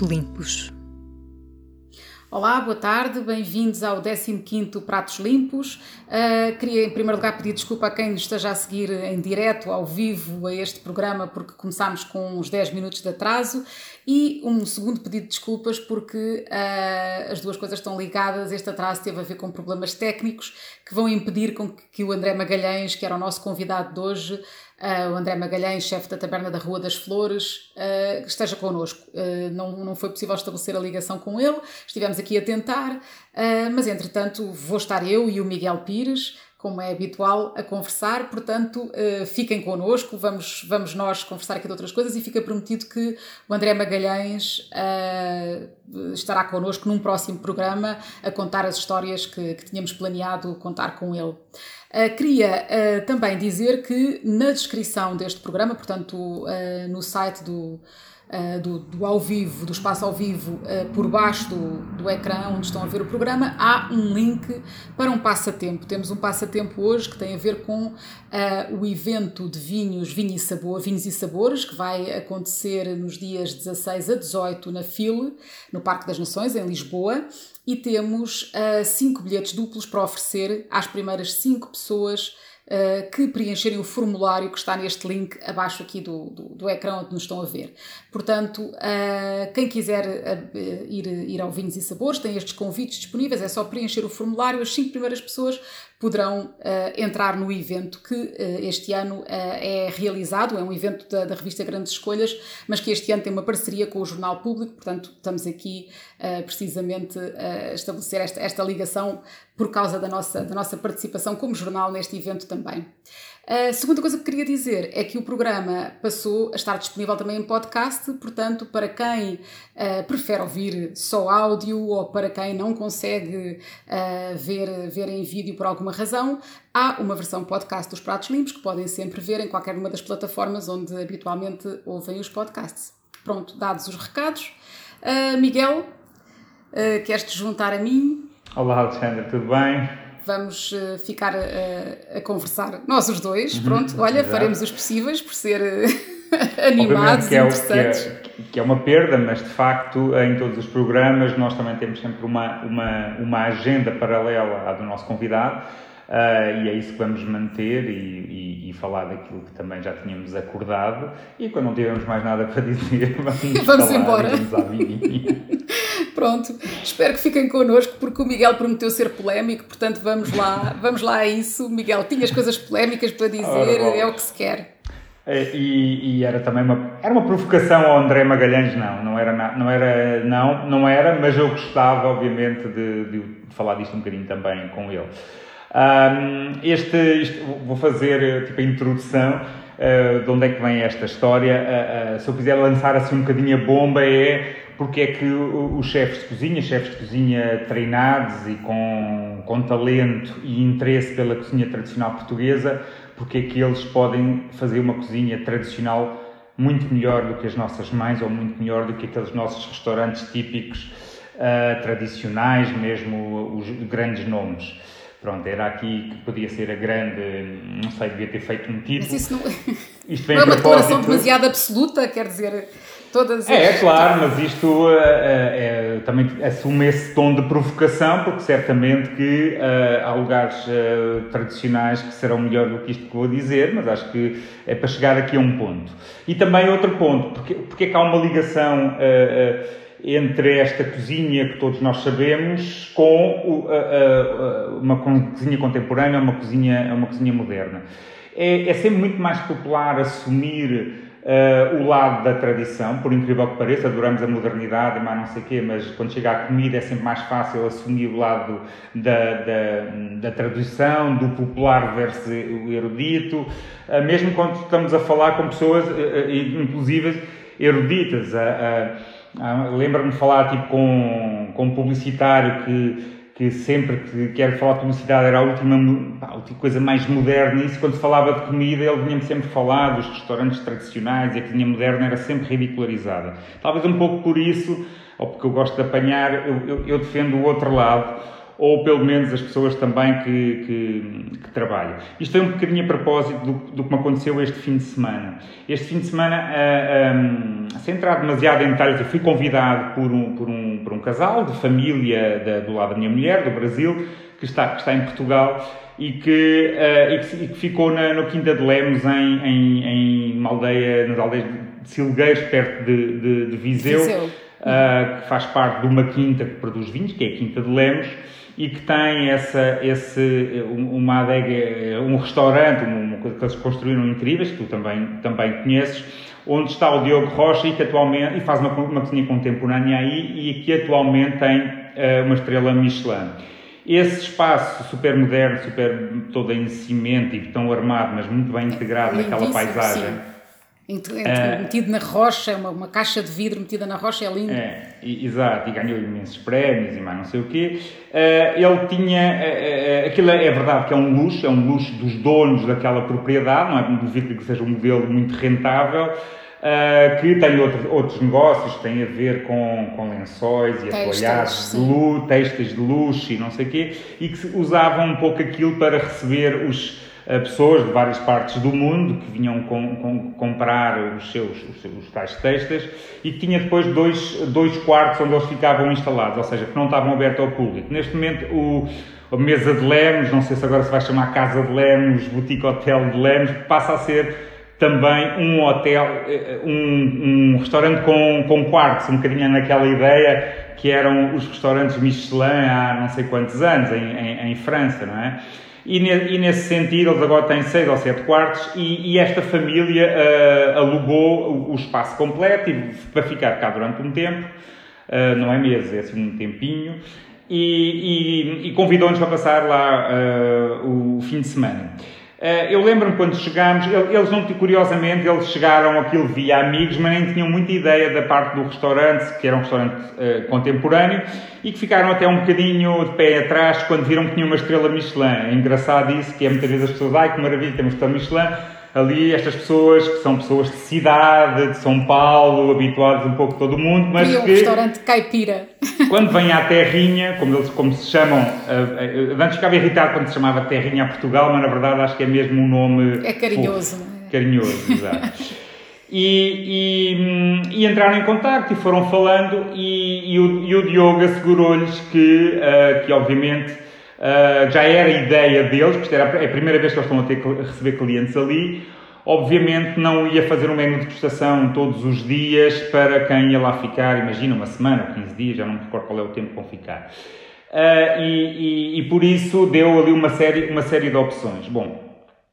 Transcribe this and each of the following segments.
Limpos. Olá, boa tarde, bem-vindos ao 15º Pratos Limpos. Uh, queria em primeiro lugar pedir desculpa a quem nos esteja a seguir em direto, ao vivo, a este programa, porque começámos com uns 10 minutos de atraso. E um segundo pedido de desculpas porque uh, as duas coisas estão ligadas. Este atraso teve a ver com problemas técnicos que vão impedir com que o André Magalhães, que era o nosso convidado de hoje, Uh, o André Magalhães, chefe da Taberna da Rua das Flores, uh, esteja connosco. Uh, não, não foi possível estabelecer a ligação com ele, estivemos aqui a tentar, mas entretanto vou estar eu e o Miguel Pires, como é habitual, a conversar, portanto fiquem connosco, vamos, vamos nós conversar aqui de outras coisas e fica prometido que o André Magalhães estará connosco num próximo programa a contar as histórias que, que tínhamos planeado contar com ele. Uh, queria uh, também dizer que na descrição deste programa, portanto, uh, no site do, do, do, ao vivo, do espaço ao vivo, por baixo do, do ecrã onde estão a ver o programa, há um link para um passatempo. Temos um passatempo hoje que tem a ver com o evento de vinhos, vinho e sabor, vinhos e sabores, que vai acontecer nos dias 16 a 18 na FIL, no Parque das Nações, em Lisboa e temos uh, cinco bilhetes duplos para oferecer às primeiras cinco pessoas uh, que preencherem o formulário que está neste link abaixo aqui do, do, do ecrã onde nos estão a ver. Portanto, uh, quem quiser ir, ir ao Vinhos e Sabores tem estes convites disponíveis, é só preencher o formulário, as cinco primeiras pessoas poderão uh, entrar no evento que uh, este ano uh, é realizado, é um evento da, da, revista Grandes Escolhas, mas que este ano tem uma parceria com o Jornal Público, portanto estamos aqui precisamente a estabelecer esta, esta ligação por causa da nossa, da nossa participação como jornal neste evento também. A segunda coisa que queria dizer é que o programa passou a estar disponível também em podcast, portanto, para quem uh, prefere ouvir só áudio ou para quem não consegue uh, ver, ver em vídeo por alguma razão, há uma versão podcast dos Pratos Limpos que podem sempre ver em qualquer uma das plataformas onde habitualmente ouvem os podcasts. Pronto, dados os recados. Uh, Miguel, queres-te juntar a mim? Olá, Alexandre, tudo bem? Vamos uh, ficar a, a, conversar, nós os dois, uhum, pronto, olha, exato. faremos os possíveis por ser uh, animados que é, interessantes. Que é, que é, uma perda, mas de facto em todos os programas nós também temos sempre uma, uma, uma agenda paralela à do nosso convidado Uh, e é isso que vamos manter e, e, e, falar daquilo que também já tínhamos acordado. E quando não tivermos mais nada para dizer, vamos, vamos embora. Pronto, espero que fiquem connosco porque o Miguel prometeu ser polémico, portanto vamos lá, vamos lá a isso. Miguel, tinhas coisas polémicas para dizer, Ora, é o que se quer. É, e, e, era também uma era uma provocação ao André Magalhães não não era não era não não era mas eu gostava obviamente de, de falar disto um bocadinho também com ele um, este, este, vou fazer tipo a introdução uh, de onde é que vem esta história. Uh, uh, se eu quiser lançar assim um bocadinho a bomba é porque é que os chefes de cozinha, chefes de cozinha treinados e com, com talento e interesse pela cozinha tradicional portuguesa, porque é que eles podem fazer uma cozinha tradicional muito melhor do que as nossas mães ou muito melhor do que aqueles nossos restaurantes típicos tradicionais, mesmo os grandes nomes. Pronto, era aqui que podia ser a grande, não sei, devia ter feito um título. Mas isso não, isto vem não é uma declaração demasiado absoluta, quer dizer, todas... É, é claro, mas isto é, é, também assume esse tom de provocação, porque certamente que uh, há lugares uh, tradicionais que serão melhor do que isto que vou dizer, mas acho que é para chegar aqui a um ponto. E também outro ponto, porque, porque é que há uma ligação... Uh, entre esta cozinha que todos nós sabemos com uma cozinha contemporânea, uma cozinha, uma cozinha moderna. É, é sempre muito mais popular assumir Uh, o lado da tradição, por incrível que pareça, adoramos a modernidade, mas não sei o quê, mas quando chega à comida é sempre mais fácil assumir o lado da, da, da tradição, do popular versus o erudito, uh, mesmo quando estamos a falar com pessoas, uh, inclusive eruditas. Lembro-me de falar tipo, com, com um publicitário que, que sempre que quer falar de publicidade era a última, a última coisa mais moderna. E isso, quando se falava de comida, ele vinha-me sempre falar dos restaurantes tradicionais e a cozinha moderna era sempre ridicularizada. Talvez um pouco por isso, ou porque eu gosto de apanhar, eu, eu, eu defendo o outro lado ou pelo menos as pessoas também que, que, que trabalham. Isto foi um bocadinho a propósito do, do, que me aconteceu este fim de semana. Este fim de semana, uh, um, sem entrar demasiado em detalhes, eu fui convidado por um, por um, por um casal de família da, do lado da minha mulher, do Brasil, que está, que está em Portugal e que, uh, e que, e que, ficou na, no Quinta de Lemos, em, em, em uma aldeia, nas aldeias de Silgueiros, perto de, de, de Viseu, Viseu. Uh, que faz parte de uma quinta que produz vinhos, que é a Quinta de Lemos, e que tem essa, esse, uma adega, um restaurante, uma coisa que eles construíram incríveis, que tu também, também conheces, onde está o Diogo Rocha e que atualmente, e faz uma, uma cozinha contemporânea aí, e que atualmente tem uh, uma estrela Michelin. Esse espaço super moderno, super todo em cimento e tão armado, mas muito bem integrado naquela paisagem. Sim é. Metido na rocha, uma, uma caixa de vidro metida na rocha, é lindo. É, exato, e ganhou imensos prémios e mais não sei o quê. Uh, ele tinha, uh, uh, aquilo é, é verdade que é um luxo, é um luxo dos donos daquela propriedade, não é duvido que seja um modelo muito rentável, que tem outro, outros negócios têm a ver com, com lençóis e atoalhados de luxo, textos de luxo e não sei o quê, e que usavam um pouco aquilo para receber os pessoas de várias partes do mundo que vinham com, com, comprar os seus, os seus tais textos e tinha depois dois, dois quartos onde eles ficavam instalados, ou seja, que não estavam abertos ao público. Neste momento, o, a mesa de Lemos, não sei se agora se vai chamar Casa de Lemos, Boutique Hotel de Lemos, passa a ser também um hotel, eh, um, um restaurante com, com quartos, um bocadinho naquela ideia que eram os restaurantes Michelin há não sei quantos anos, em, em, em França, não é? E, e, nesse sentido, eles agora têm seis ou sete quartos e, e esta família uh, alugou o, o, espaço completo e, para ficar cá durante um tempo, uh, não é meses, é assim um tempinho, e, e convidou-nos para passar lá uh, o fim de semana. Eh, eu lembro-me quando chegámos, eles não, curiosamente, eles chegaram aquilo via amigos, mas nem tinham muita ideia da parte do restaurante, que era um restaurante uh, contemporâneo, e que ficaram até um bocadinho de pé atrás quando viram que tinha uma estrela Michelin. É engraçado isso, que é muitas vezes as pessoas, ai que maravilha, temos estrela Michelin, ali estas pessoas que são pessoas de cidade, de São Paulo, habituadas um pouco de todo o mundo, mas e um que... restaurante caipira. Quando vêm à terrinha, como eles como se chamam, uh, antes ficava irritado quando se chamava terrinha a Portugal, mas na verdade acho que é mesmo um nome... É carinhoso, é? Carinhoso, exato. E, e, e, entraram em contato e foram falando e, e o, o Diogo assegurou-lhes que, uh, que obviamente Uh, já era ideia deles, porque era a primeira vez que eles estão a, ter, a receber clientes ali. Obviamente não ia fazer um menu de prestação todos os dias para quem ia lá ficar, imagina, uma semana ou 15 dias, já não me recordo qual é o tempo que vão ficar. Uh, e, e, e, por isso deu ali uma série, uma série de opções. Bom,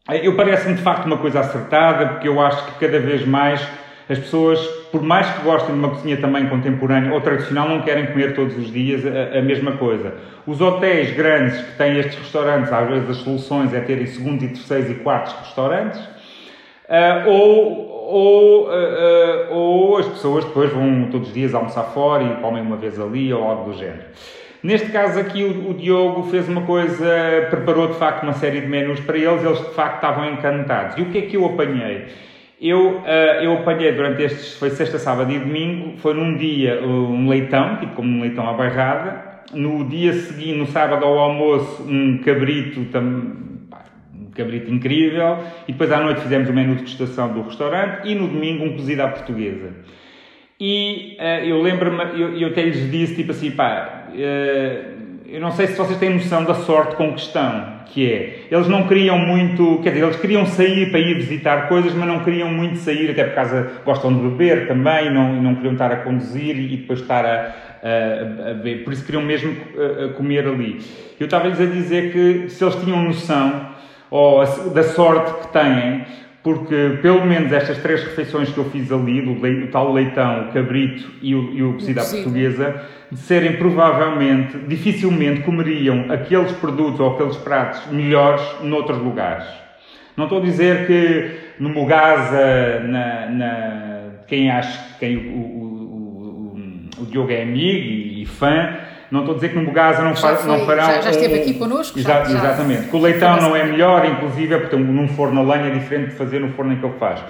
eu parece-me de facto uma coisa acertada, porque eu acho que cada vez mais as pessoas, por mais que gostem de uma cozinha também contemporânea ou tradicional, não querem comer todos os dias a, a mesma coisa. Os hotéis grandes que têm estes restaurantes, às vezes as soluções é terem segundo e terceiros e quartos restaurantes, uh, ou, ou, uh, ou as pessoas depois vão todos os dias almoçar fora e comem uma vez ali ou algo do género. Neste caso aqui, o, o, Diogo fez uma coisa, preparou de facto uma série de menus para eles, eles de facto estavam encantados. E o que é que eu apanhei? Eu, uh, eu apanhei durante estes, foi sexta, sábado e domingo, foi num dia um leitão, tipo como um leitão à bairrada, no dia seguinte, no sábado ao almoço, um cabrito, tam, um cabrito incrível, e depois à noite fizemos o menu de degustação do restaurante, e no domingo um cozido à portuguesa. E uh, eu lembro-me, eu, eu até lhes disse, tipo assim, pá, uh, eu não sei se vocês têm noção da sorte com que estão, que é, eles não queriam muito, quer dizer, eles queriam sair para ir visitar coisas, mas não queriam muito sair, até por causa, gostam de beber também, não, não queriam estar a conduzir e depois estar a, a, beber, por isso queriam mesmo a, a comer ali. Eu estava-lhes a dizer que se eles tinham noção, ou da sorte que têm, porque pelo menos estas três refeições que eu fiz ali, do, o tal leitão, o cabrito e o, e o cozido à portuguesa, de serem provavelmente, dificilmente comeriam aqueles produtos ou aqueles pratos melhores noutros lugares. Não estou a dizer que no Mugasa, na, na, quem acha quem o, o, o, o Diogo é amigo e, e fã, não estou a dizer que no Mugasa não, fa foi, não farão. Já, já esteve aqui connosco? Exa já, exatamente. Que o leitão não é melhor, inclusive, é porque num forno a lenha é diferente de fazer no forno em que ele faz.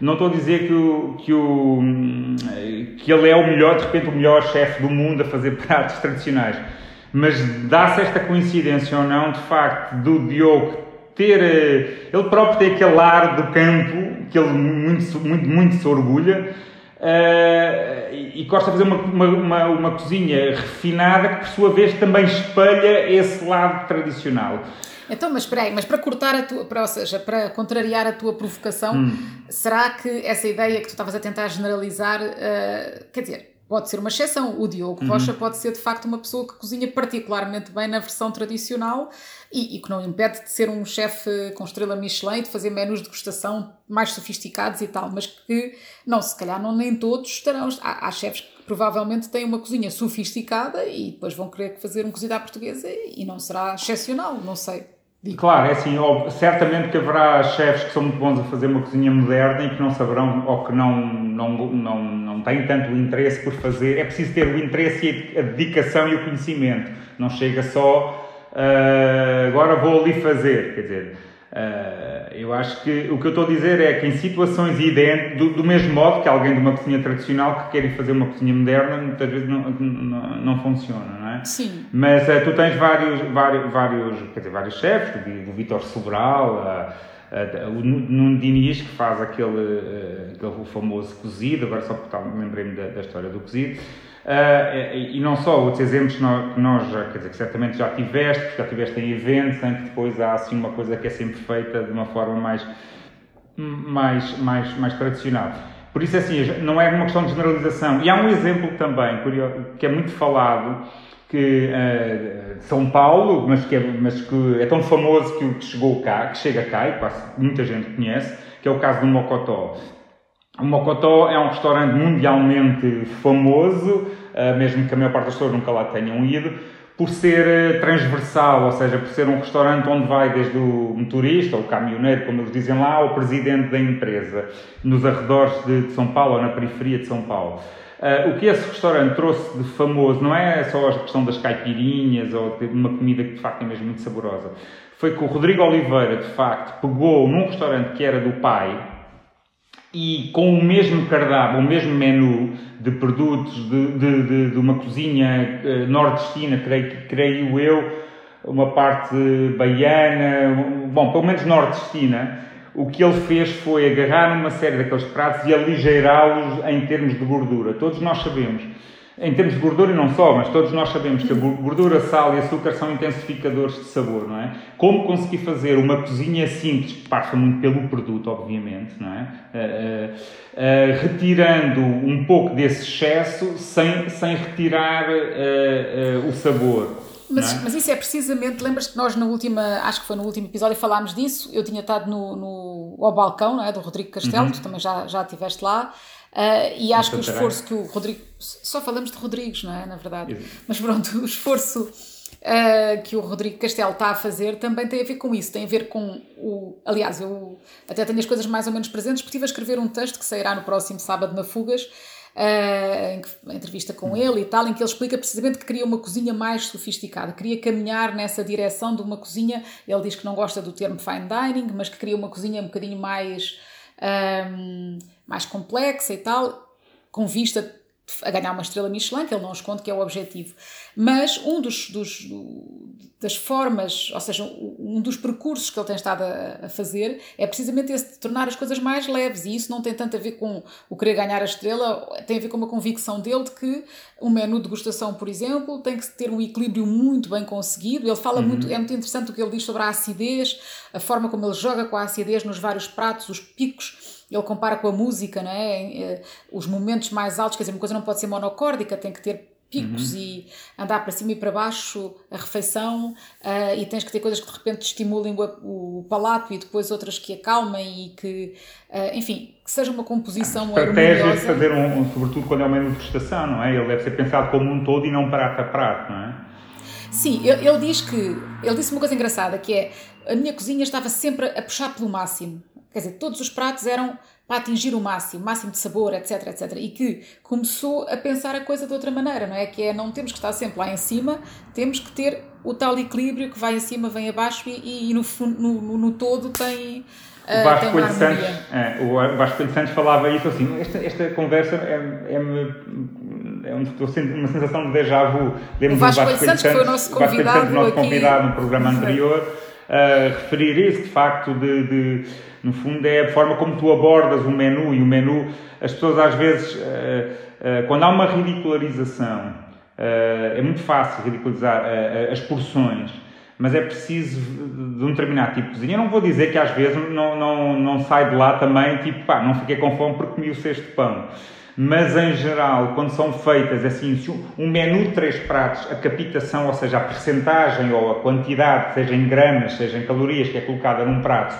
Não estou a dizer que, o, que, o, que ele é o melhor, de repente, o melhor chefe do mundo a fazer pratos tradicionais. Mas dá-se esta coincidência ou não, de facto, do Diogo ter. Eh, ele próprio tem aquele ar do campo que ele muito, muito, muito se orgulha. Uh, e gosta de fazer uma, uma, uma, uma, cozinha refinada que, por sua vez, também espelha esse lado tradicional. Então, mas espera aí, mas para cortar a tua, para, ou seja, para contrariar a tua provocação, hum. será que essa ideia que tu estavas a tentar generalizar, uh, quer dizer, pode ser uma exceção. O Diogo uhum. Rocha pode ser de facto uma pessoa que cozinha particularmente bem na versão tradicional e, e que não impede de ser um chefe com estrela Michelin e de fazer menus de degustação mais sofisticados e tal, mas que não, se calhar não nem todos estarão. Há, há chefes que provavelmente têm uma cozinha sofisticada e depois vão querer fazer um cozido à portuguesa e não será excepcional, não sei. Digo. Claro, é assim, certamente que haverá chefes que são muito bons a fazer uma cozinha moderna e que não saberão ou que não, não, não, não têm tanto interesse por fazer. É preciso ter o interesse e a dedicação e o conhecimento. Não chega só, uh, agora vou ali fazer. Quer dizer, Uh, eu acho que o que eu estou a dizer é que em situações idênticas, do, do, mesmo modo que alguém de uma cozinha tradicional que quer fazer uma cozinha moderna, muitas vezes não, não, não funciona, não é? Sim. Mas uh, tu tens vários, vários, vários, quer dizer, vários chefes, do, do Vitor Sobral, uh, o Nuno Diniz, que faz aquele, aquele famoso cozido, agora só porque lembrei-me da, da história do cozido. Uh, e, e, não só outros exemplos que nós, que nós, quer dizer, que certamente já tiveste, porque já tiveste em eventos em que depois há assim uma coisa que é sempre feita de uma forma mais, mais, mais, mais tradicional. Por isso, assim, não é uma questão de generalização. E há um exemplo também, que é muito falado, que uh, São Paulo, mas que, é, mas que é tão famoso que chegou cá, que chega cá e quase muita gente conhece, que é o caso do Mocotó. O Mocotó é um restaurante mundialmente famoso, eh, mesmo que a maior parte das pessoas nunca lá tenham ido, por ser eh, transversal, ou seja, por ser um restaurante onde vai desde o motorista, ou o caminhoneiro, como eles dizem lá, ao presidente da empresa, nos arredores de São Paulo ou na periferia de São Paulo. Uh, o que esse restaurante trouxe de famoso não é só a questão das caipirinhas ou de uma comida que de facto é mesmo muito saborosa. Foi que o Rodrigo Oliveira, de facto, pegou num restaurante que era do pai, e com o mesmo cardápio, o mesmo menu de produtos de, de, de, de uma cozinha uh, nordestina, creio, creio eu, uma parte baiana, bom, pelo menos nordestina, o que ele fez foi agarrar uma série daqueles pratos e aligeirá-los em termos de gordura. Todos nós sabemos em termos de gordura e não só, mas todos nós sabemos que a gordura, sal e açúcar são intensificadores de sabor, não é? Como conseguir fazer uma cozinha simples, que passa muito pelo produto, obviamente, não é? Uh, uh, uh, retirando um pouco desse excesso sem, sem retirar o sabor. Mas, é? mas, isso é precisamente, lembras que nós na última, acho que foi no último episódio falámos disso, eu tinha estado no, no ao balcão, não é, do Rodrigo Castelo, uhum. tu também já, já estiveste lá, Uh, e acho que o esforço que o Rodrigo. Só falamos de Rodrigues, não é? Na verdade. Mas pronto, o esforço uh, que o Rodrigo Castelo está a fazer também tem a ver com isso. Tem a ver com o. Aliás, eu até tenho as coisas mais ou menos presentes, porque estive a escrever um texto que sairá no próximo sábado na Fugas. Uh, em que, entrevista com ele e tal, em que ele explica precisamente que queria uma cozinha mais sofisticada, queria caminhar nessa direção de uma cozinha. Ele diz que não gosta do termo fine dining, mas que queria uma cozinha um bocadinho mais um, mais complexa e tal, com vista a ganhar uma estrela Michelin, que ele não esconde que é o objetivo. Mas um dos, dos das formas, ou seja, um dos percursos que ele tem estado a, a, fazer é precisamente esse de tornar as coisas mais leves e isso não tem tanto a ver com o querer ganhar a estrela, tem a ver com uma convicção dele de que um menu de degustação, por exemplo, tem que ter um equilíbrio muito bem conseguido. Ele fala uhum. muito, é muito interessante o que ele diz sobre a acidez, a forma como ele joga com a acidez nos vários pratos, os picos ele compara com a música, não é? Eh, os momentos mais altos, quer dizer, uma coisa não pode ser monocórdica, tem que ter picos uhum. e andar para cima e para baixo a refeição uh, e tens que ter coisas que de repente estimulem o, o palato e depois outras que acalmem e que, uh, enfim, que seja uma composição a estratégia de fazer um, um, sobretudo quando é uma degustação, não é? Ele deve ser pensado como um todo e não prato a prato, não é? Sim, ele, ele diz que, ele disse uma coisa engraçada que é, a minha cozinha estava sempre a puxar pelo máximo, quer dizer, todos os pratos eram para atingir o máximo, máximo de sabor, etc, etc. E que começou a pensar a coisa de outra maneira, não é? Que é, não temos que estar sempre lá em cima, temos que ter o tal equilíbrio que vai em cima, vem abaixo e, e no, no, no, todo tem... Uh, o Vasco Coelho Santos, é, o Vasco Coelho Santos falava isso assim, esta, esta conversa é, é, é um, uma sensação de déjà vu. Lembro o Vasco, Vasco Santos, que foi o nosso convidado, o nosso convidado no programa anterior, a referir isso, de facto, de, de, no fundo, é a forma como tu abordas o menu e o menu, as pessoas às vezes, uh, uh, quando há uma ridicularização, uh, é muito fácil ridicularizar as porções mas é preciso de um determinado tipo de cozinha. Eu não vou dizer que às vezes não, não, não sai de lá também, tipo, pá, não fiquei com fome porque comi o de pão. Mas em geral, quando são feitas assim, um menu de três pratos, a capitação, ou seja, a percentagem ou a quantidade, seja em gramas, seja em calorias, que é colocada num prato,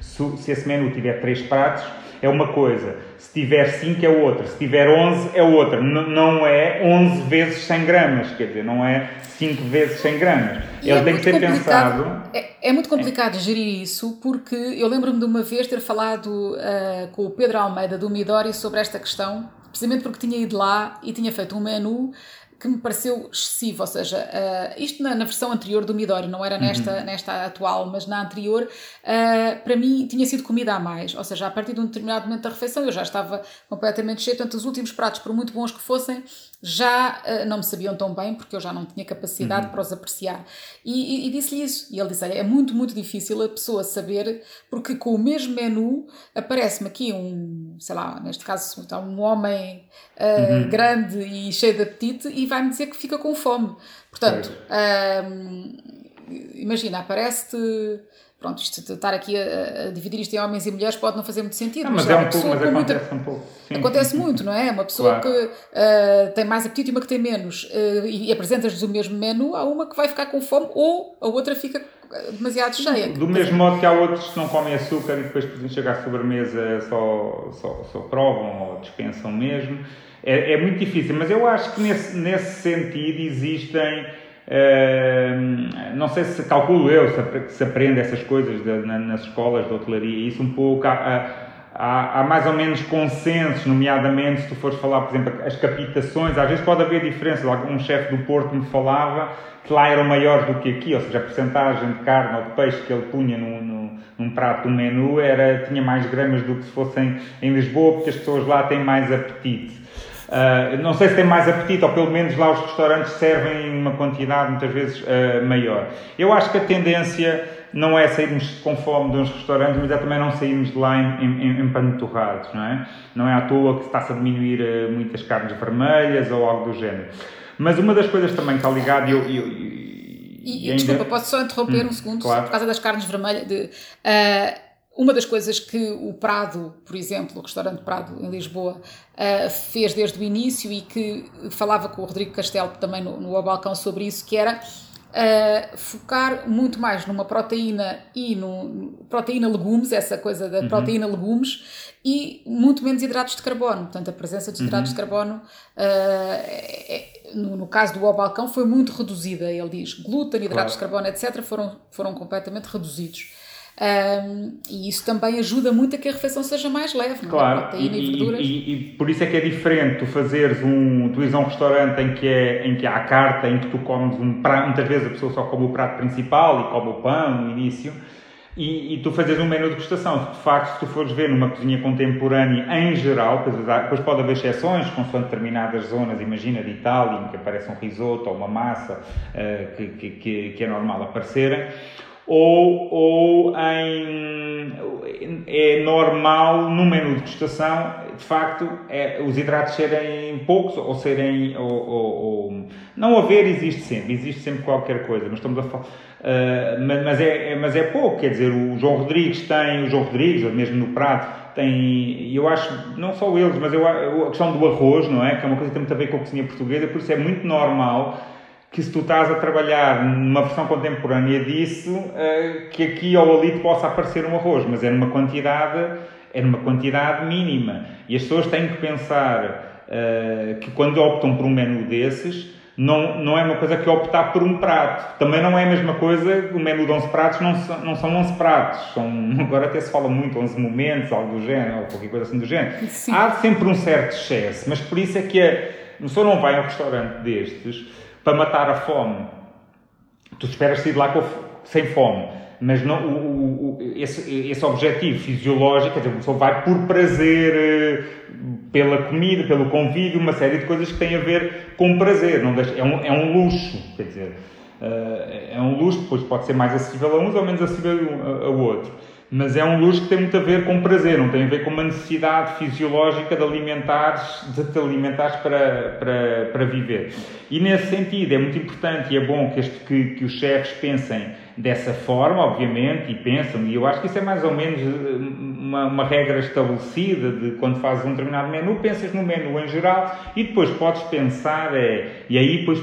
se, se esse menu tiver três pratos, é uma coisa. Se tiver 5 é outra. Se tiver 11 é outra. N não é 11 vezes 100 gramas. Quer dizer, não é 5 vezes 100 gramas. E Ele é tem que ser pensado. É, é muito complicado é. gerir isso porque eu lembro-me de uma vez ter falado uh, com o Pedro Almeida do Midori sobre esta questão, precisamente porque tinha ido lá e tinha feito um menu que me pareceu excessivo, ou seja, uh, isto na, na, versão anterior do Midori, não era nesta, uhum. nesta atual, mas na anterior, uh, para mim tinha sido comida a mais, ou seja, a partir de um determinado momento da refeição eu já estava completamente cheio, portanto os últimos pratos, por muito bons que fossem, já uh, não me sabiam tão bem, porque eu já não tinha capacidade uhum. para os apreciar. E, e, e disse-lhe isso, e ele disse, é muito, muito difícil a pessoa saber, porque com o mesmo menu aparece-me aqui um, sei lá, neste caso, um homem uhum. grande e cheio de apetite, e vai-me dizer que fica com fome. Portanto, hum, imagina, aparece-te. Pronto, isto estar aqui a, a, dividir isto em homens e mulheres pode não fazer muito sentido. Não, mas, é um pouco, mas acontece muita... um pouco. Sim, acontece sim, muito, não é? Uma pessoa claro. que uh, tem mais apetite e uma que tem menos uh, e, apresentas-lhes o mesmo menu, há uma que vai ficar com fome ou a outra fica demasiado cheia. Do mesmo modo que há outros que não comem açúcar e depois, por chegar à sobremesa, só, só, só provam ou dispensam mesmo é, é muito difícil, mas eu acho que nesse, nesse sentido existem. Uh, não sei se calculo eu se, se aprende essas coisas de, na, nas escolas de hotelaria, isso um pouco. Há, há, há, mais ou menos consensos, nomeadamente se tu fores falar, por exemplo, as capitações, às vezes pode haver diferenças. Um chefe do Porto me falava que lá eram maiores do que aqui, ou seja, a porcentagem de carne ou de peixe que ele punha no, num prato do menu era, tinha mais gramas do que se fossem em Lisboa, porque as pessoas lá têm mais apetite. Uh, não sei se tem mais apetite, ou pelo menos lá os restaurantes servem uma quantidade muitas vezes uh, maior. Eu acho que a tendência não é sairmos com fome de uns restaurantes, mas é também não sairmos de lá empanturrados, não é? Não é à toa que está-se a diminuir uh, muitas carnes vermelhas ou algo do género. Mas uma das coisas também que está ligada, eu, eu, e, e, ainda... desculpa, posso só interromper hum, um segundo, claro. por causa das carnes vermelhas. De, uh, uma das coisas que o Prado, por exemplo, o restaurante Prado em Lisboa, uh, fez desde o início e que falava com o Rodrigo Castelo também no, no Balcão sobre isso, que era uh, focar muito mais numa proteína e no proteína legumes, essa coisa da uhum. proteína legumes, e muito menos hidratos de carbono. Portanto, a presença de hidratos uhum. de carbono, uh, é, no, no, caso do Balcão, foi muito reduzida. Ele diz glúten, hidratos claro. de carbono, etc., foram, foram completamente reduzidos. Um, e isso também ajuda muito a que a refeição seja mais leve, claro. não é? Proteína e, e verduras. E, e, por isso é que é diferente tu fazeres um, tu ires a um restaurante em que, é, em que há a carta, em que tu comes um prato, muitas vezes a pessoa só come o prato principal e come o pão no início, e, e tu fazes um menu de degustação. De facto, se tu fores ver numa cozinha contemporânea em geral, depois pode haver exceções, consoante determinadas zonas, imagina de Itália, em que aparece um risoto ou uma massa uh, que, que, que é normal aparecerem ou, ou em, é normal no menu de degustação, de facto, é, os hidratos serem poucos ou serem. Ou, ou, ou, não haver existe sempre, existe sempre qualquer coisa, mas estamos a falar. Uh, mas, mas, é, é, mas é pouco, quer dizer, o João Rodrigues tem, o João Rodrigues, ou mesmo no Prato, tem, eu acho, não só eles, mas eu, a questão do arroz, não é? Que é uma coisa que tem muito a ver com a cozinha portuguesa, por isso é muito normal que se tu estás a trabalhar numa versão contemporânea disso, uh, que aqui ou ali te possa aparecer um arroz, mas é numa quantidade, é numa quantidade mínima. E as pessoas têm que pensar uh, que quando optam por um menu desses, não, não é uma coisa que optar por um prato. Também não é a mesma coisa, o menu de 11 pratos não são, não são 11 pratos. São, agora até se fala muito 11 momentos, algo do género, ou qualquer coisa assim do género. Sim. Há sempre um certo excesso, mas por isso é que a pessoa não vai a um restaurante destes para matar a fome. Tu esperas sair de lá sem fome. Mas não, o, o, esse, esse objetivo fisiológico, quer dizer, a pessoa vai por prazer, eh, pela comida, pelo convívio, uma série de coisas que têm a ver com prazer. Não deixa, é, um, é um luxo, quer dizer, eh, é um luxo, depois pode ser mais acessível a uns ou menos acessível a, outros mas é um luxo que tem muito a ver com prazer, não tem a ver com uma necessidade fisiológica de alimentares, de te alimentares para, para, para viver. E nesse sentido é muito importante e é bom que, este, que, que os chefes pensem dessa forma, obviamente, e pensam, e eu acho que isso é mais ou menos eh, uma, uma regra estabelecida de quando fazes um determinado menu, pensas no menu em geral e depois podes pensar, é, e aí depois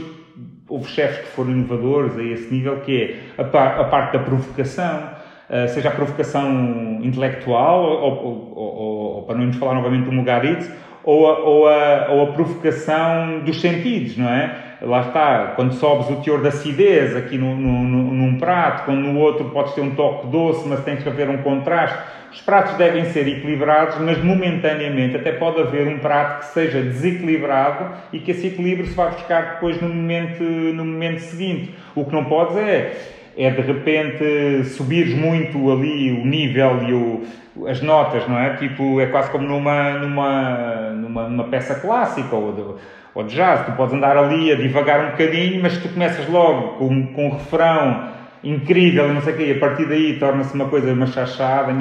houve chefes que foram inovadores a esse nível, que é a, par, a parte da provocação, seja a provocação intelectual, ou, ou, ou, ou, para não nos falar novamente do Mugaritz, ou a, ou, a, ou a provocação dos sentidos, não é? Lá está, quando sobes o teor da acidez aqui no, no, num prato, quando no outro podes ter um toque doce, mas tem que haver um contraste. Os pratos devem ser equilibrados, mas momentaneamente até pode haver um prato que seja desequilibrado e que esse equilíbrio se vai buscar depois no momento, no momento seguinte. O que não podes é é de repente subires muito ali o nível e o, as notas, não é? Tipo, é quase como numa, numa, numa, numa peça clássica ou de, ou de jazz. Tu podes andar ali a divagar um bocadinho, mas tu começas logo com, com um refrão incrível e não sei o quê, e a partir daí torna-se uma coisa uma chachada,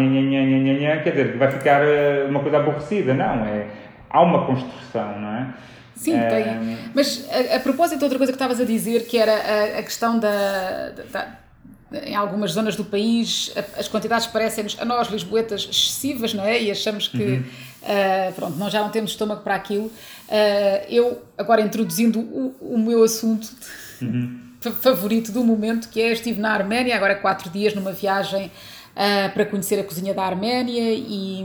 quer dizer, vai ficar eh, uma coisa aborrecida. Não, é, há uma construção, não é? Sim, é... tem. Mas a, a propósito, outra coisa que estavas a dizer, que era a, a questão da, da em algumas zonas do país as quantidades parecem-nos a nós lisboetas excessivas não é e achamos que uhum. uh, pronto nós já não temos estômago para aquilo uh, eu agora introduzindo o, o meu assunto uhum. favorito do momento que é estive na Arménia agora quatro dias numa viagem uh, para conhecer a cozinha da Arménia e,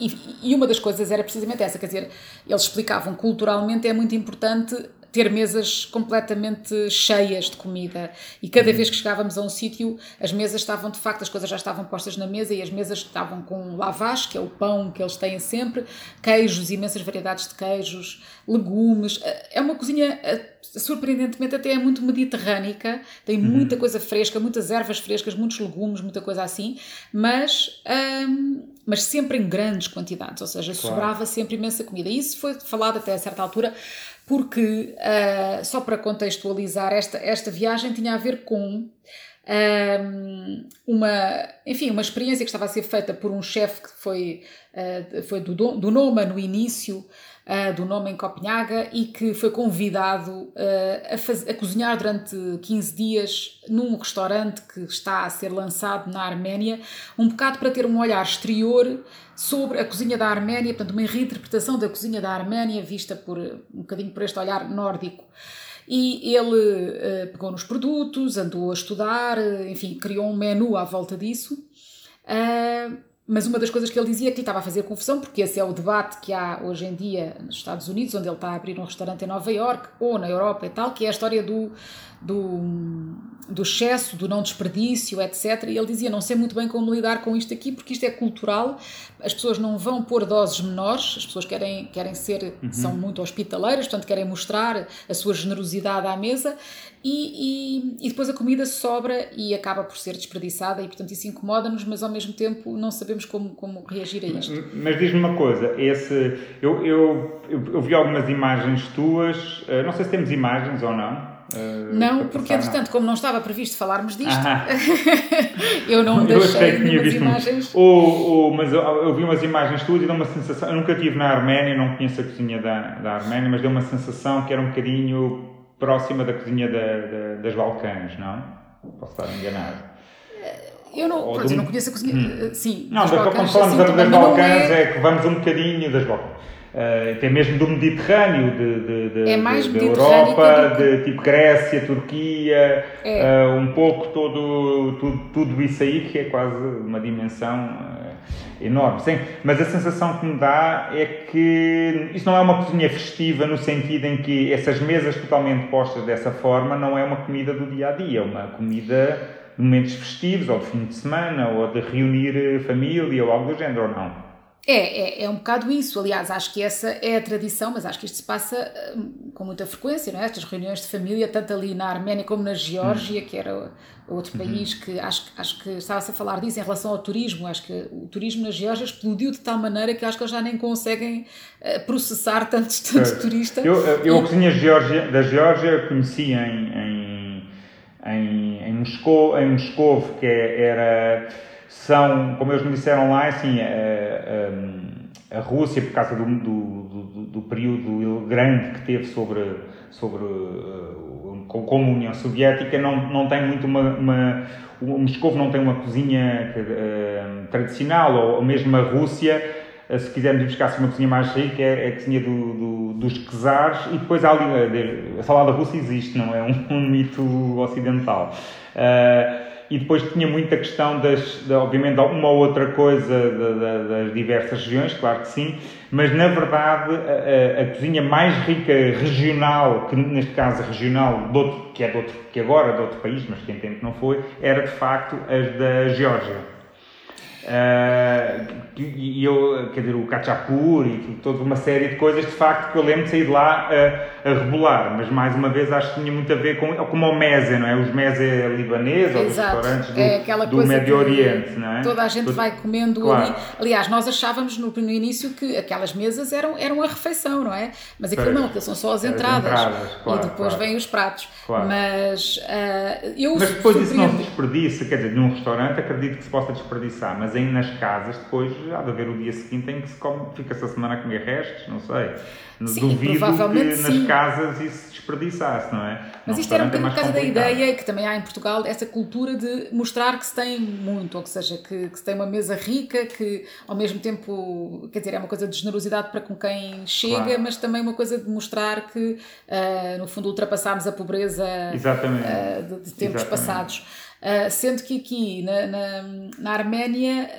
e, e uma das coisas era precisamente essa quer dizer eles explicavam culturalmente é muito importante ter mesas completamente cheias de comida. E cada uhum. vez que chegávamos a um sítio, as mesas estavam, de facto, as coisas já estavam postas na mesa e as mesas estavam com lavage, que é o pão que eles têm sempre, queijos, imensas variedades de queijos, legumes. É uma cozinha, eh, surpreendentemente, até é muito mediterrânica, tem uhum. muita coisa fresca, muitas ervas frescas, muitos legumes, muita coisa assim, mas. Hum, mas sempre em grandes quantidades, ou seja, claro. sobrava sempre imensa comida. E isso foi falado até a certa altura porque, uh, só para contextualizar, esta, esta viagem tinha a ver com um, uma, enfim, uma experiência que estava a ser feita por um chefe que foi, uh, foi do, do Noma no início, uh, do Noma em Copenhaga, e que foi convidado uh, a, faz, a cozinhar durante 15 dias num restaurante que está a ser lançado na Arménia, um bocado para ter um olhar exterior sobre a cozinha da Arménia, portanto, uma reinterpretação da cozinha da Arménia vista por um bocadinho por este olhar nórdico. E ele uh, pegou nos produtos, andou a estudar, enfim, criou um menu à volta disso. Uh, mas uma das coisas que ele dizia é que lhe estava a fazer confusão, porque esse é o debate que há hoje em dia nos Estados Unidos, onde ele está a abrir um restaurante em Nova York ou na Europa e tal, que é a história do do, do excesso, do não desperdício, etc. E ele dizia: Não sei muito bem como lidar com isto aqui, porque isto é cultural, as pessoas não vão pôr doses menores, as pessoas querem, querem ser, uhum. são muito hospitaleiras, portanto, querem mostrar a sua generosidade à mesa. E, e, e, depois a comida sobra e acaba por ser desperdiçada e portanto isso incomoda-nos, mas ao mesmo tempo não sabemos como, como reagir a isto. Mas, diz-me uma coisa, esse, eu, eu, eu, eu, vi algumas imagens tuas, eh, não sei se temos imagens ou não, Uh, não, porque entretanto, como não estava previsto falarmos disto, eu não me deixei eu tinha visto imagens. Ou, ou, mas eu, eu, vi umas imagens tuas e deu uma sensação. Eu nunca estive na Arménia, não conheço a cozinha da, da Arménia, mas deu uma sensação que era um bocadinho próxima da cozinha da, da, das Balcãs, não? Posso estar enganado. Eu não, pronto, eu não conheço a cozinha. Hum. Eh, sim, não, quando falamos assim, das Balcãs é... é que vamos um bocadinho das Balcãs uh, até mesmo do Mediterrâneo, de, de, de, é de, Europa, de tipo Grécia, Turquia, é. uh, um pouco todo, tudo, tudo isso aí que é quase uma dimensão uh, enorme. Sim, mas a sensação que me dá é que isso não é uma cozinha festiva no sentido em que essas mesas totalmente postas dessa forma não é uma comida do dia a dia, é uma comida de momentos festivos ou de fim de semana ou de reunir família ou algo do género, ou não? É, é, é um bocado isso. Aliás, acho que essa é a tradição, mas acho que isto se passa hum, com muita frequência, não é? Estas reuniões de família, tanto ali na Arménia como na Geórgia, hum. que era outro uhum. país que acho, acho que estava-se a falar disso em relação ao turismo. Acho que o turismo na Geórgia explodiu de tal maneira que acho que eles já nem conseguem uh, processar tantos, tantos é. turistas. Eu, eu, a cozinha Geórgia, da Geórgia conheci em, em, em, em, Moscou, em Moscou, que era são, como eles me disseram lá, assim, a, a, a Rússia, por causa do, do, do, do, período grande que teve sobre, sobre como União Soviética, não, não tem muito uma, uma o Moscou não tem uma cozinha uh, tradicional, ou, ou mesmo a Rússia, uh, se quisermos buscar uma cozinha mais rica, é, é a cozinha do, do, dos czares, e depois há ali, a salada russa existe, não é um, um mito ocidental. Uh, e depois tinha muita questão das, de, obviamente, uma ou outra coisa de, de, das diversas regiões, claro que sim, mas na verdade a, a, a, cozinha mais rica regional, que neste caso regional, outro, que é de outro, que agora é de outro país, mas que em tempo não foi, era de facto as da Geórgia. Uh, e eu, quer dizer, o Cachapur e toda uma série de coisas, de facto, que eu lembro de sair de lá a, a rebolar, mas mais uma vez acho que tinha muito a ver com, como o meze, não é? Os meze libaneses ou os restaurantes do, é do Médio Oriente, não é? Toda a gente vai comendo claro. ali. Aliás, nós achávamos no, no início que aquelas mesas eram, eram a refeição, não é? Mas aquilo não, aquilo são só as entradas. As entradas claro, e depois claro. vêm os pratos. Mas uh, eu Mas depois isso não se desperdiça, quer dizer, num restaurante acredito que se possa desperdiçar, mas em nas casas, depois há de haver o dia seguinte em que se come, fica-se a semana a comer restos, não sei. Sim, Duvido que nas sim. casas isso se desperdiçasse, não é? Mas isto era um é bocadinho por causa da ideia que também há em Portugal, essa cultura de mostrar que se tem muito, ou que seja, que, que se tem uma mesa rica, que ao mesmo tempo, quer dizer, é uma coisa de generosidade para com quem chega, claro. mas também uma coisa de mostrar que, uh, no fundo, ultrapassámos a pobreza uh, de, de, tempos Exatamente. passados. Uh, sendo que aqui na, na, na Arménia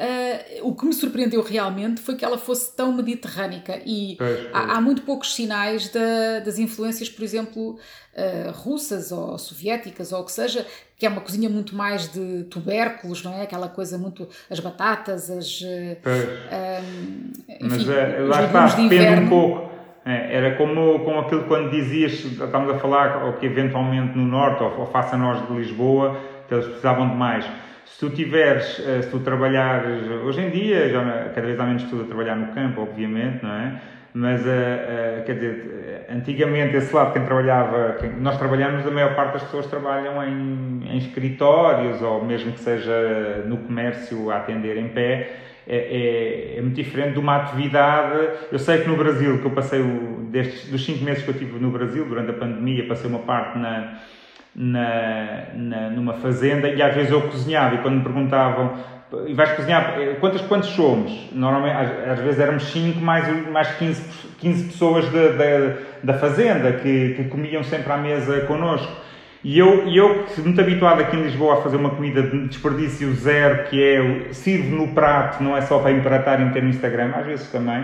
uh, o que me surpreendeu realmente foi que ela fosse tão mediterrânica e Há, há, muito poucos sinais da, das influências, por exemplo, uh, russas ou soviéticas ou o que seja, que é uma cozinha muito mais de tubérculos, não é? Aquela coisa muito. as batatas, as. Um, enfim, Mas lá está, depende um pouco. É, era como, como aquilo quando dizias, estamos a falar, ou que eventualmente no norte, ou, ou face a nós de Lisboa, que eles precisavam de mais. Se tu tiveres, eh, se tu trabalhares, hoje em dia, já cada vez há menos pessoas a trabalhar no campo, obviamente, não é? Mas, uh, quer dizer, antigamente esse lado, quem trabalhava, quem, nós trabalhamos, a maior parte das pessoas trabalham em, em escritórios ou mesmo que seja no comércio a atender em pé, é, é, é, muito diferente de uma atividade. Eu sei que no Brasil, que eu passei o, destes, dos 5 meses que eu tive no Brasil durante a pandemia, passei uma parte na, na, na, numa fazenda e às vezes eu cozinhava e quando me perguntavam e vais cozinhar, quantos, quantos somos? Normalmente, às, às vezes éramos 5 mais, mais 15, 15 pessoas da, da, da fazenda que, que comiam sempre à mesa connosco. E eu, eu, muito habituado aqui em Lisboa a fazer uma comida de desperdício zero, que é sirvo no prato, não é só para empratar e meter no Instagram, às vezes também,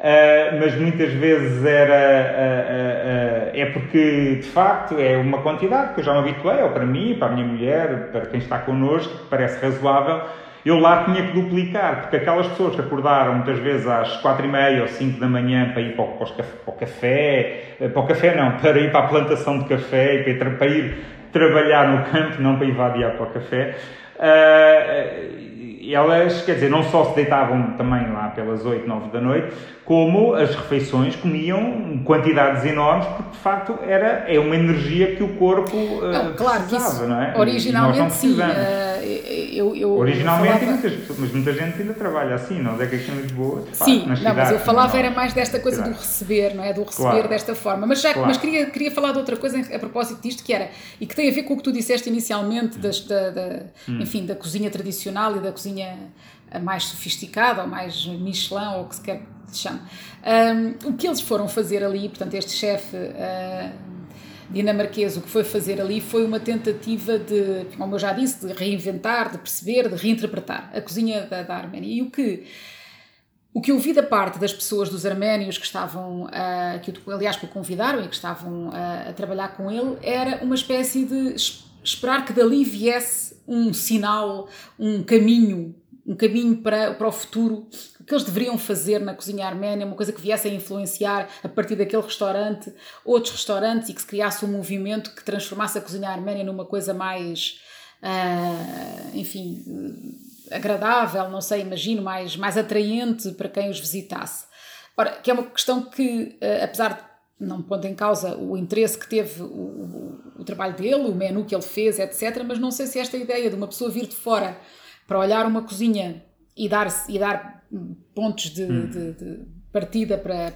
Uh, mas muitas vezes era uh, uh, é porque de facto é uma quantidade que eu já me habituei, ou para mim, para a minha mulher, para quem está connosco, que parece razoável. Eu lá tinha que duplicar, porque aquelas pessoas que acordaram muitas vezes às quatro e meia ou cinco da manhã para ir para o, para o café, para o café não, para ir para a plantação de café e para para ir trabalhar no campo, não para ir vadiar para o café elas, quer dizer, não só se deitavam também lá pelas 8, 9 da noite, como as refeições comiam quantidades enormes, porque de facto era, é uma energia que o corpo uh, não, claro precisava, que isso, não é? Originalmente sim. Uh, eu, eu, originalmente, falava... muitas, mas muita gente ainda trabalha assim, não é que aqui em Lisboa, de Sim, não, cidades, mas eu falava era mais desta coisa do receber, não é? Do receber claro. desta forma. Mas, já, claro. mas queria, queria falar de outra coisa a propósito disto, que era, e que tem a ver com o que tu disseste inicialmente, das, da, da hum. enfim, da cozinha tradicional e da cozinha mais sofisticada, ou mais Michelin, ou o que se quer que se chame. Um, o que eles foram fazer ali, portanto, este chefe uh, dinamarquês, o que foi fazer ali foi uma tentativa de, como eu já disse, de reinventar, de perceber, de reinterpretar a cozinha da, da Arménia. E o que o que eu vi da parte das pessoas, dos arménios que estavam, uh, que aliás que o convidaram e que estavam a trabalhar com ele, era uma espécie de esperar que dali viesse um sinal, um caminho um caminho para, para o futuro, que eles deveriam fazer na cozinha arménia, uma coisa que viesse a influenciar a partir daquele restaurante outros restaurantes e que se criasse um movimento que transformasse a cozinha arménia numa coisa mais, uh, enfim, agradável, não sei, imagino, mais, mais atraente para quem os visitasse. Ora, que é uma questão que, uh, apesar de não pondo em causa o interesse que teve o, o, o, trabalho dele, o menu que ele fez, etc. Mas não sei se esta ideia de uma pessoa vir de fora para olhar uma cozinha e dar, e dar pontos de, hum. de, de partida para,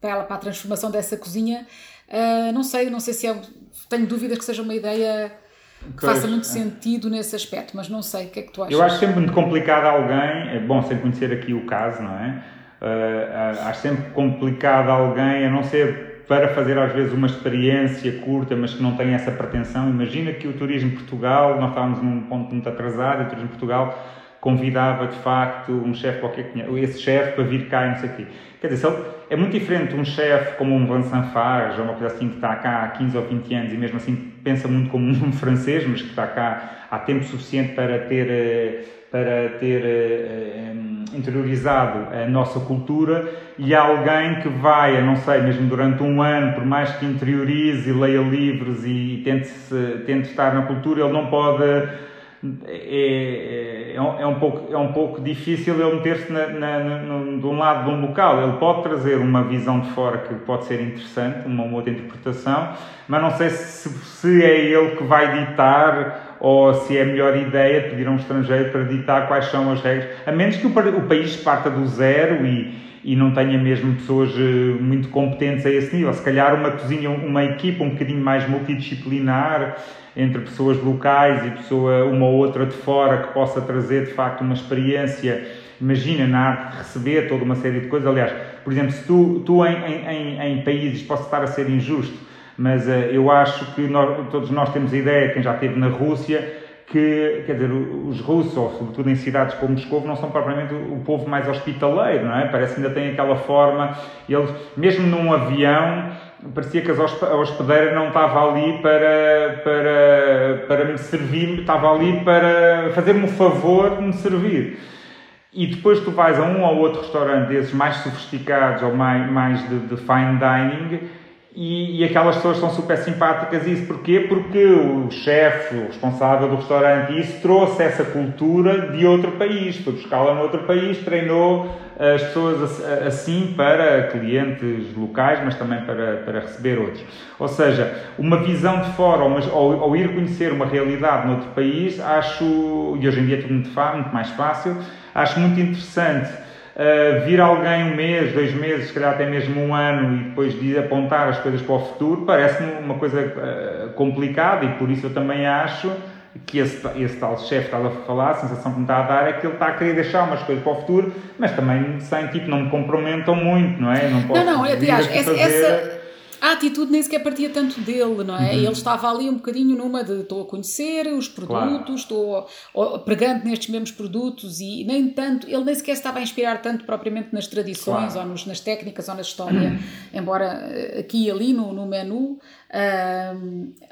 para, ela, para a transformação dessa cozinha, uh, não sei, não sei se é. Tenho dúvidas que seja uma ideia que pois, faça muito sentido nesse aspecto, mas não sei o que é que tu achas. Eu acho sempre muito complicado alguém, é bom sem conhecer aqui o caso, não é? Uh, acho sempre complicado alguém, a não ser para fazer às vezes uma experiência curta, mas que não tem essa pretensão. Imagina que o Turismo Portugal, nós estávamos num ponto muito atrasado, o Turismo Portugal convidava de facto um chefe qualquer, esse chefe para vir cá e não sei o quê. Quer dizer, é muito diferente um chefe como um Vincent Farge, ou uma coisa assim que está cá há 15 ou 20 anos e mesmo assim pensa muito como um francês, mas que está cá há tempo suficiente para ter, eh, para ter eh, interiorizado a nossa cultura e alguém que vai, não sei, mesmo durante um ano, por mais que interiorize e leia livros e tente, tente estar na cultura, ele não pode. É, é, é, um, pouco, é um pouco difícil ele meter-se na, na, na, de um lado de um local. Ele pode trazer uma visão de fora que pode ser interessante, uma outra interpretação, mas não sei se, se é ele que vai ditar ou se é a melhor ideia pedir a um estrangeiro para ditar quais são as regras, a menos que o, o país parta do zero e, e não tenha mesmo pessoas uh, muito competentes a esse nível. Se calhar uma cozinha, uma equipa um bocadinho mais multidisciplinar, entre pessoas locais e pessoa, uma ou outra de fora, que possa trazer de facto uma experiência. Imagina na arte receber toda uma série de coisas. Aliás, por exemplo, se tu, tu em, em, em países, posso estar a ser injusto, mas uh, eu acho que nós, todos nós temos a ideia, quem já esteve na Rússia, que, quer dizer, os russos, ou sobretudo em cidades como Moscou, não são propriamente o povo mais hospitaleiro, não é? Parece que ainda tem aquela forma, eles, mesmo num avião, parecia que a hospedeira não estava ali para, para, para me servir, estava ali para fazer-me o favor de me servir. E depois tu vais a um ou outro restaurante desses mais sofisticados ou mais, mais de, de fine dining e, e, aquelas pessoas são super simpáticas. Isso porquê? Porque o chefe, o responsável do restaurante, isso trouxe essa cultura de outro país, foi buscá-la outro país, treinou as pessoas assim para clientes locais, mas também para, para receber outros. Ou seja, uma visão de fora ou, ou ir conhecer uma realidade noutro país, acho, e hoje em dia é tudo muito, muito mais fácil, acho muito interessante Uh, vir alguém um mês, dois meses, se calhar até mesmo um ano e depois de apontar as coisas para o futuro, parece-me uma coisa uh, complicada e por isso eu também acho que esse, esse tal chefe estava a falar, a sensação que me está a dar é que ele está a querer deixar umas coisas para o futuro, mas também sem tipo, não me comprometam muito, não é? Não, posso não, não aliás, essa, fazer... essa a atitude nem sequer partia tanto dele, não é? Uhum. Ele estava ali um bocadinho numa de estou a conhecer os produtos, claro. estou pregando nestes mesmos produtos e nem tanto, ele nem sequer estava a inspirar tanto propriamente nas tradições claro. ou nos, nas técnicas ou na história, uhum. embora eh, aqui e ali no, no menu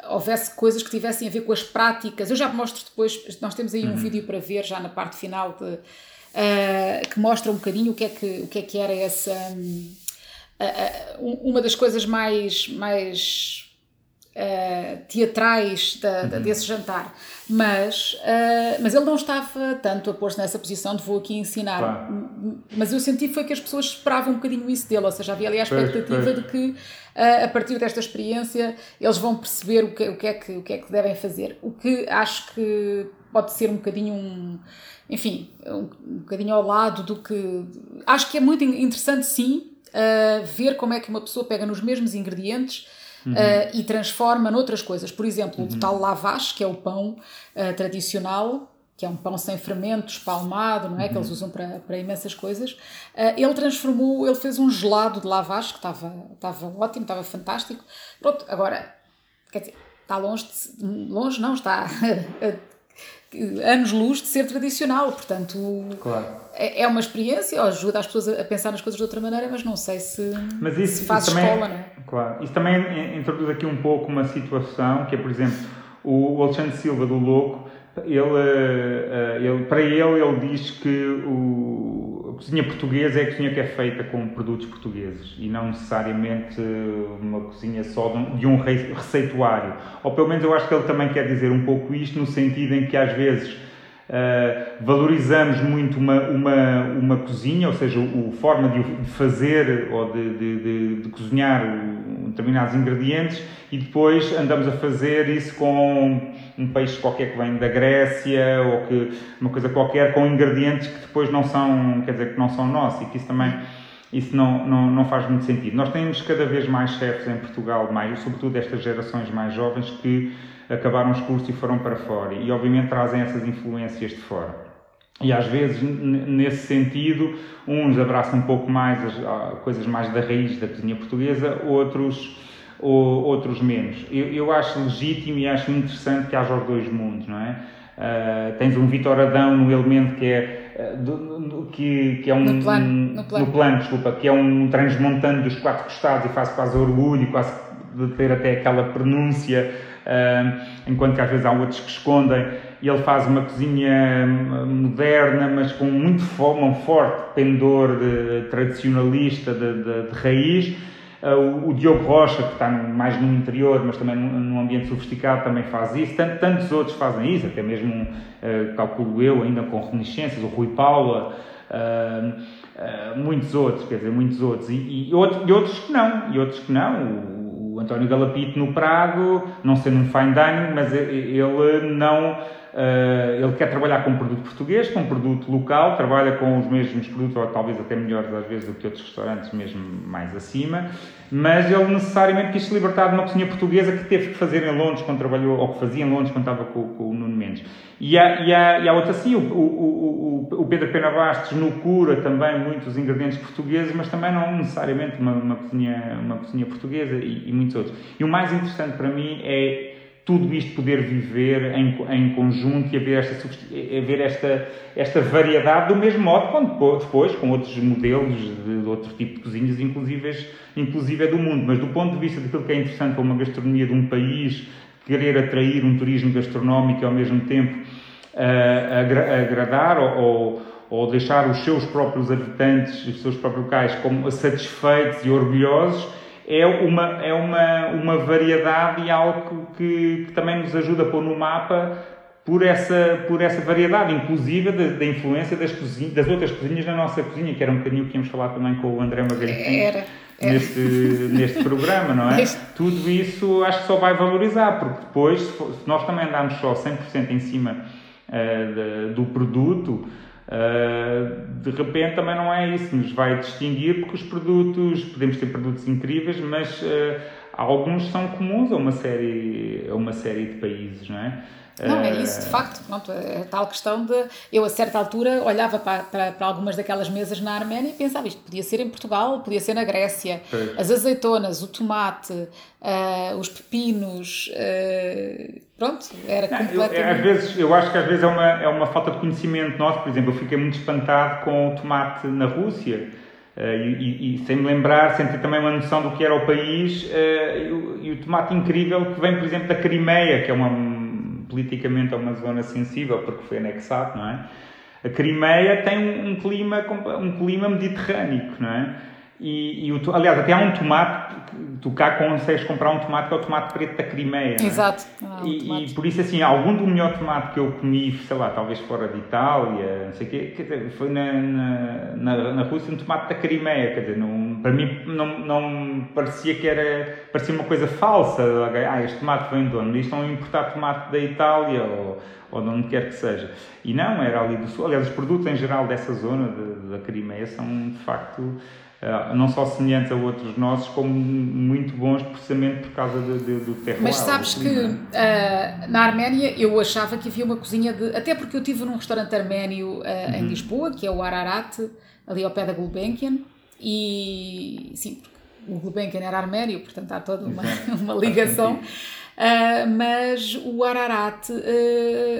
houvesse coisas que tivessem a ver com as práticas. Eu já mostro depois, nós temos aí um uhum. vídeo para ver já na parte final de, uh, que mostra um bocadinho o que é que, o que, é que era essa. Um, uma das coisas mais, mais uh, teatrais da, uhum. desse jantar. Mas, uh, mas ele não estava tanto a pôr-se nessa posição de vou aqui ensinar. Claro. Mas eu senti foi que as pessoas esperavam um bocadinho isso dele, ou seja, havia ali a expectativa pois, pois. de que uh, a partir desta experiência eles vão perceber o que, o, que é que, o que é que devem fazer. O que acho que pode ser um bocadinho um enfim, um, um bocadinho ao lado do que acho que é muito interessante sim uh, ver como é que uma pessoa pega nos mesmos ingredientes uhum. uh, e transforma noutras coisas. Por exemplo, uhum. o tal lavash, que é o pão uh, tradicional, que é um pão sem fermento, espalmado, não é? Uhum. Que eles usam para, para imensas coisas. Uh, ele transformou, ele fez um gelado de lavagem que estava, estava ótimo, estava fantástico. Pronto, agora, quer dizer, está longe, de, longe não, está anos-luz de ser tradicional, portanto claro. é, é uma experiência, ajuda as pessoas a pensar nas coisas de outra maneira, mas não sei se, mas isso, se faz isso escola, também, não é? Claro, isso também introduz aqui um pouco uma situação que é, por exemplo, o Alexandre Silva do Louco ele, ele, para ele, ele diz que o, cozinha portuguesa é a cozinha que é feita com produtos portugueses e não necessariamente uma cozinha só de um receituário. Ou pelo menos eu acho que ele também quer dizer um pouco isto, no sentido em que às vezes Uh, valorizamos muito uma, uma, uma cozinha, ou seja, a forma de, fazer ou de, de, de, de cozinhar determinados ingredientes e depois andamos a fazer isso com um peixe qualquer que vem da Grécia ou que uma coisa qualquer com ingredientes que depois não são, quer dizer, que não são nossos e que isso também isso não, não, não faz muito sentido. Nós temos cada vez mais chefes em Portugal, mais, sobretudo estas gerações mais jovens que acabaram os cursos e foram para fora e obviamente trazem essas influências de fora. E às vezes, nesse sentido, uns abraçam um pouco mais as coisas mais da raiz da cozinha portuguesa, outros, ou, outros menos. Eu, eu acho legítimo e acho interessante que haja os dois mundos, não é? Uh, tens um Vitor Adão no elemento que é, uh, do, do, que, que é um. No plano, no plano. No plano, desculpa, que é um transmontante dos quatro costados e faz quase orgulho, quase de ter até aquela pronúncia, uh, enquanto que às vezes há outros que escondem e ele faz uma cozinha moderna, mas com muito um forte pendor de, tradicionalista de, de, de raiz. Uh, o, o, Diogo Rocha, que está mais no interior, mas também num, ambiente sofisticado, também faz isso. Tant, tantos outros fazem isso, até mesmo, uh, calculo eu, ainda com reminiscências, o Rui Paula, uh, muitos outros, quer dizer, muitos outros. E, e, outro, e, outros que não, e outros que não. O, o António Galapito no Prago, não sendo um fine dining, mas ele não Uh, ele quer trabalhar com um produto português, com um produto local, trabalha com os mesmos produtos, ou talvez até melhores às vezes do que outros restaurantes, mesmo mais acima, mas ele necessariamente quis se libertar de uma cozinha portuguesa que teve que fazer em Londres quando trabalhou, ou que fazia em Londres quando estava com, com o Nuno Mendes. E há, e há, e há outra sim, o, o, o, o Pedro Pena Bastos no cura também muitos ingredientes portugueses, mas também não necessariamente uma, uma, cozinha, uma cozinha portuguesa e, e muitos outros. E o mais interessante para mim é tudo isto poder viver em, em conjunto e haver esta, haver esta, esta variedade do mesmo modo, quando depois, com outros modelos de, de outro tipo de cozinhas, inclusive, inclusive é do mundo. Mas do ponto de vista daquilo que é interessante para uma gastronomia de um país, querer atrair um turismo gastronómico e ao mesmo tempo uh, agradar ou, ou deixar os seus próprios habitantes, os seus próprios locais como satisfeitos e orgulhosos, é uma, é uma, uma variedade e algo que, que também nos ajuda a pôr no mapa por essa, por essa variedade, inclusive da, da influência das, cozinhas, das outras cozinhas na nossa cozinha, que era um bocadinho que íamos falar também com o André Magalhães neste, neste programa, não é? Tudo isso acho que só vai valorizar, porque depois, se, nós também andarmos só 100% em cima uh, do produto, Uh, de repente também não é isso, nos vai distinguir porque os produtos, podemos ter produtos incríveis, mas uh, alguns são comuns a uma série, a uma série de países, não é? Não, é isso, de facto. Pronto, é tal questão de. Eu, a certa altura, olhava para, para, para, algumas daquelas mesas na Arménia e pensava isto podia ser em Portugal, podia ser na Grécia. As azeitonas, o tomate, uh, os pepinos. Uh, pronto, era completamente. Eu, às vezes, eu acho que às vezes é uma, é uma falta de conhecimento nosso. Por exemplo, eu fiquei muito espantado com o tomate na Rússia. Uh, e, e, sem me lembrar, sem ter também uma noção do que era o país, uh, e, o, e, o, tomate incrível que vem, por exemplo, da Crimeia, que é uma, politicamente é uma zona sensível porque foi anexado, não é? A Crimeia tem um, um clima, um clima mediterrâneo, não é? E, e o, aliás, até há um tomate, tu cá consegues comprar um tomate que é o tomate preto da Crimeia. É? Exato. É? e, e, por isso, assim, algum do melhor tomate que eu comi, sei lá, talvez fora de Itália, não sei o quê, quer dizer, foi na, na, na, na, Rússia um tomate da Crimeia, quer dizer, não, para mim não, não parecia que era, parecia uma coisa falsa. Ah, este tomate vem de onde? Estão a importar tomate da Itália ou, ou de onde quer que seja. E não, era ali do sul. Aliás, os produtos em geral dessa zona de, da Crimeia são, de facto, não só semelhantes a outros nossos, como muito bons precisamente por causa de, de, do terroir. Mas sabes que uh, na Arménia eu achava que havia uma cozinha de. Até porque eu estive num restaurante arménio uh, uhum. em Lisboa, que é o Ararat, ali ao pé da Gulbenkian, e sim, o Gulbenkian era arménio, portanto há toda uma, uma ligação. Uh, mas o Ararat,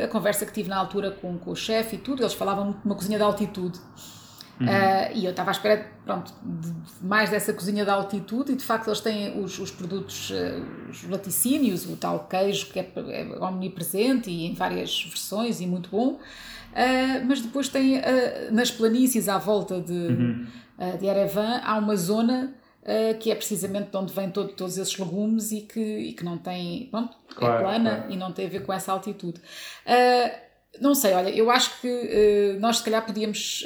a conversa que tive na altura com, com o chefe e tudo, eles falavam de uma cozinha de altitude. Uhum. Uh, e eu estava à espera pronto, de, mais dessa cozinha de altitude e de facto eles têm os, os produtos, uh, os laticínios, o tal queijo que é, é omnipresente e em várias versões e muito bom. Uh, mas depois tem nas planícies à volta de, uhum. de Erevan há uma zona que é precisamente de onde vêm todo, todos esses legumes e que, e que não tem, pronto, é claro, é plana claro. e não tem a ver com essa altitude. não sei, olha, eu acho que nós se calhar podíamos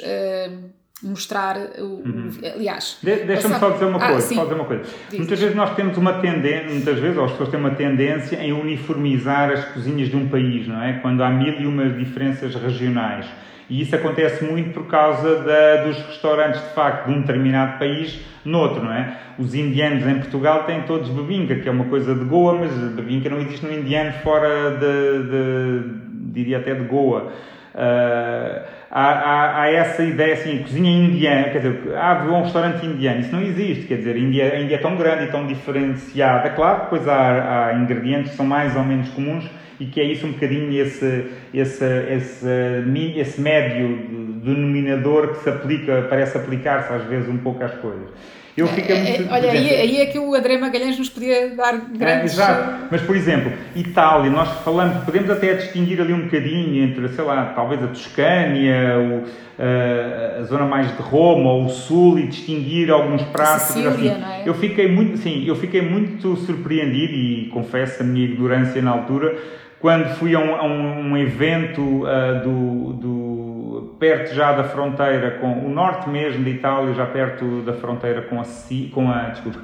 mostrar o, uhum. aliás de, deixa-me só dizer uma ah, coisa, só dizer uma coisa. muitas vezes nós temos uma tendência muitas vezes ou as pessoas têm uma tendência em uniformizar as cozinhas de um país não é quando há mil e uma diferenças regionais e isso acontece muito por causa da, dos restaurantes de facto de um determinado país noutro, não é? Os indianos em Portugal têm todos bebinca, que é uma coisa de Goa, mas bebinca não existe no indiano fora de, de diria até de Goa. Uh, há, há, há, essa ideia assim, cozinha indiana, quer dizer, ah, um restaurante indiano, isso não existe, quer dizer, a Índia, a Índia é tão grande e tão diferenciada, claro, depois há, há ingredientes que são mais ou menos comuns e que é isso um bocadinho esse, esse, esse, esse médio denominador que se aplica, parece aplicar-se às vezes um pouco às coisas. Eu fico é, muito. Olha, aí, aí, é que o André Magalhães nos podia dar grandes. É, exato, mas por exemplo, Itália, nós falamos, podemos até distinguir ali um bocadinho entre, sei lá, talvez a Toscânia, o, a, a zona mais de Roma ou o Sul e distinguir alguns pratos. Sicília, assim. não é? Eu fiquei muito, sim, eu fiquei muito surpreendido e confesso a minha ignorância na altura quando fui a um, a um evento uh, do, do, perto já da fronteira com o norte mesmo de Itália, já perto da fronteira com a, com a, desculpa,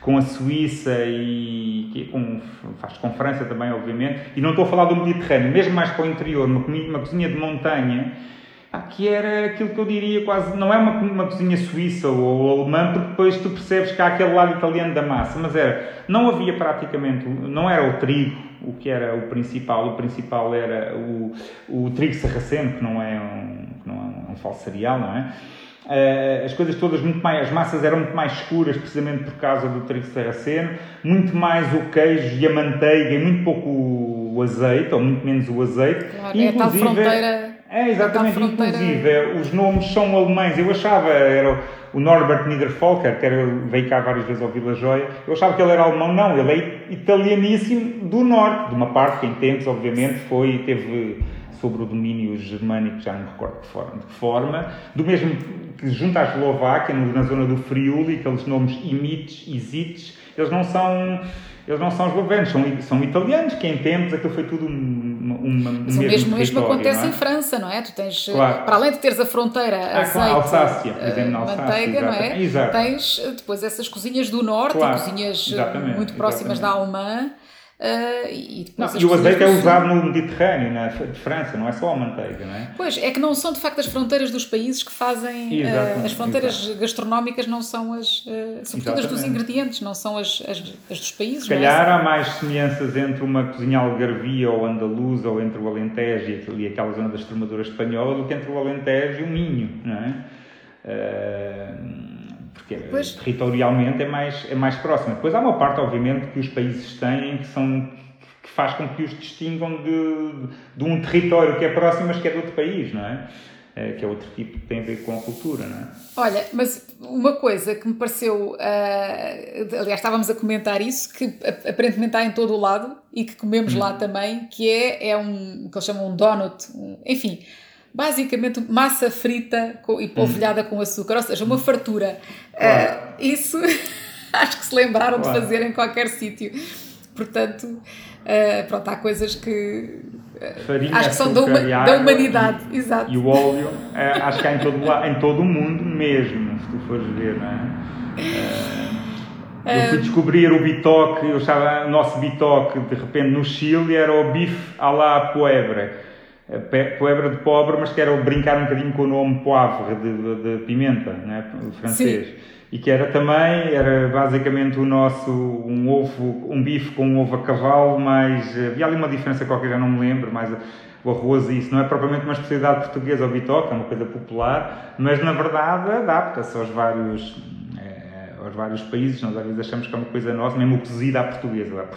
com a Suíça e que, com, faz com França também, obviamente, e não estou a falar do Mediterrâneo, mesmo mais para o interior, uma, uma cozinha de montanha, que era aquilo que eu diria quase, não é uma, uma cozinha suíça ou alemã, porque depois tu percebes que há aquele lado italiano da massa, mas era, não havia praticamente, não era o trigo, o que era o principal. O principal era o, o trigo sarraceno, que não é um, que não é um falso cereal, não é? Uh, as coisas todas muito mais, as massas eram muito mais escuras, precisamente por causa do trigo sarraceno, muito mais o queijo e a manteiga e muito pouco o azeite, ou muito menos o azeite. Claro, inclusive, é a tal fronteira. É, exatamente, fronteira... inclusive os nomes são alemães. Eu achava, era o Norbert Niederfolker, que era, veio cá várias vezes ao Vila Joia, eu achava que ele era alemão, não, ele é italianíssimo do norte, de uma parte que em tempos, obviamente, foi, teve sobre o domínio germânico, já não me recordo de forma, de que forma, do mesmo que junto à Eslováquia, na zona do Friuli, aqueles nomes imites, isites, eles não são eles não são eslovenos, são, são italianos, que em tempos aquilo foi tudo uma, uma, um Mas mesmo o mesmo acontece é? em França, não é? Tu tens, claro. para além de teres a fronteira ah, azeite, claro, Alsácia, por exemplo, na Alsácia, manteiga, não é? Exato. Tens depois essas cozinhas do norte, claro. cozinhas muito próximas exatamente. da alemã, Uh, e, não, e o azeite é usado no Mediterrâneo, na de França, não é só a manteiga, não é? Pois, é que não são de facto as fronteiras dos países que fazem. Uh, as fronteiras exato. gastronómicas não são as. Uh, sobretudo as dos ingredientes, não são as, as, as dos países. Se é? calhar é? há mais semelhanças entre uma cozinha algarvia ou andaluza ou entre o Alentejo e aquela zona da Extremadura espanhola do que entre o Alentejo e o Minho, não é? Uh, porque pois. territorialmente é mais, é mais próxima. Depois há uma parte, obviamente, que os países têm que são que faz com que os distingam de, de um território que é próximo, mas que é de outro país, não é? é que é outro tipo que tem a ver com a cultura, não é? Olha, mas uma coisa que me pareceu, uh, aliás, estávamos a comentar isso, que aparentemente há em todo o lado e que comemos hum. lá também, que é, é um, que eles chamam um donut, um, enfim, basicamente massa frita e polvilhada com açúcar, ou seja, uma fartura. Claro. Uh, isso acho que se lembraram claro. de fazer em qualquer sítio. Portanto, uh, pronto, há coisas que uh, Farinha, acho que são da, uma, da humanidade. E, Exato. E o óleo, acho que há em todo, em todo o mundo mesmo, se tu fores ver, não é? Eu fui descobrir o bitoque, eu estava, o nosso bitoque, de repente, no Chile, era o bife à la poebre poebra de pobre, mas que era brincar um bocadinho com o nome poivre de, de, pimenta, né, francês. Sim. E que era também, era basicamente o nosso, um ovo, um bife com um ovo a cavalo, mas havia ali uma diferença qualquer, já não me lembro, mas o arroz e isso não é propriamente uma especialidade portuguesa ou bitoca, é uma coisa popular, mas na verdade adapta-se aos vários aos vários países, nós às vezes achamos que é uma coisa nossa, mesmo cozida à portuguesa.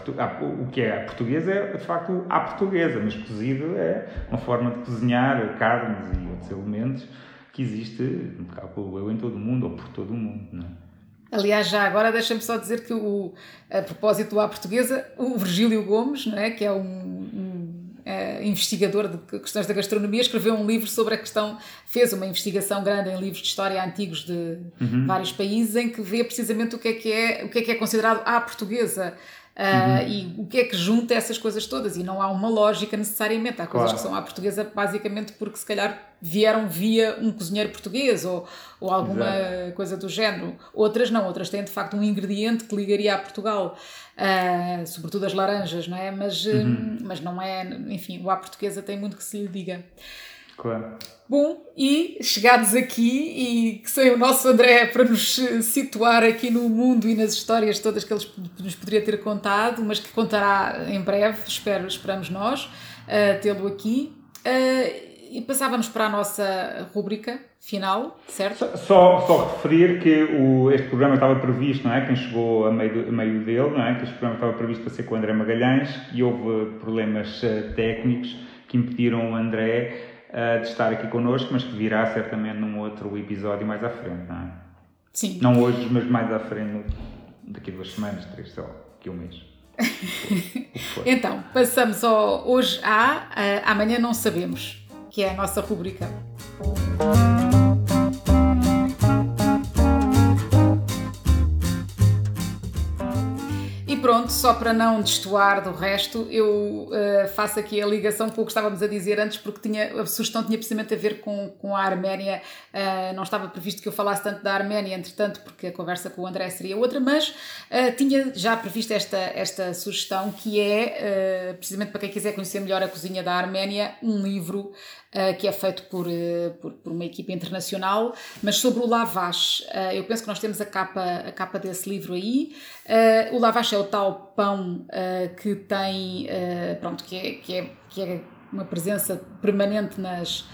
O que é a portuguesa é, de facto, à portuguesa, mas cozido é uma forma de cozinhar carnes e outros elementos que existe, calculo eu, em todo o mundo ou por todo o mundo. Não é? Aliás, já agora deixa-me só dizer que o, a propósito A Portuguesa, o Virgílio Gomes, não é, que é um, é, investigador de questões da gastronomia, escreveu um livro sobre a questão, fez uma investigação grande em livros de história antigos de uhum. vários países, em que vê precisamente o que é que é, o que é, que é considerado A Portuguesa. Uh, E o que é que junta essas coisas todas? E não há uma lógica necessariamente. Há coisas claro. que são à portuguesa basicamente porque se calhar vieram via um cozinheiro português ou, ou alguma Exato. coisa do género. Outras não, outras têm de facto um ingrediente que ligaria a Portugal, uh, sobretudo as laranjas, não é? Mas, uhum. mas não é, enfim, o à portuguesa tem muito que se lhe diga. Claro. Bom, e chegados aqui, e que sei o nosso André para nos situar aqui no mundo e nas histórias todas que ele nos poderia ter contado, mas que contará em breve, espero, esperamos nós, uh, tê-lo aqui. Uh, e passávamos para a nossa rúbrica final, certo? Só, só referir que o, este programa estava previsto, não é? Quem chegou a meio, a meio dele, não é? Que este programa estava previsto para ser com o André Magalhães e houve problemas uh, técnicos que impediram o André uh, de estar aqui connosco, mas que virá certamente num outro episódio mais à frente, não é? Sim. Não hoje, mas mais à frente, daqui a duas semanas, três, só, daqui a um mês. então, passamos ao hoje há, uh, amanhã não sabemos, que é a nossa rubrica. Pronto, só para não destoar do resto, eu uh, faço aqui a ligação com o que estávamos a dizer antes, porque tinha, a sugestão tinha precisamente a ver com, com a Arménia. Uh, não estava previsto que eu falasse tanto da Arménia, entretanto, porque a conversa com o André seria outra, mas uh, tinha já previsto esta, esta sugestão, que é, precisamente para quem quiser conhecer melhor a cozinha da Arménia, um livro que é feito por, uh, por, por, uma equipa internacional, mas sobre o lavash. Uh, eu penso que nós temos a capa, a capa desse livro aí. o lavash é o tal pão que tem, pronto, que é, que, é, que é uma presença permanente nas,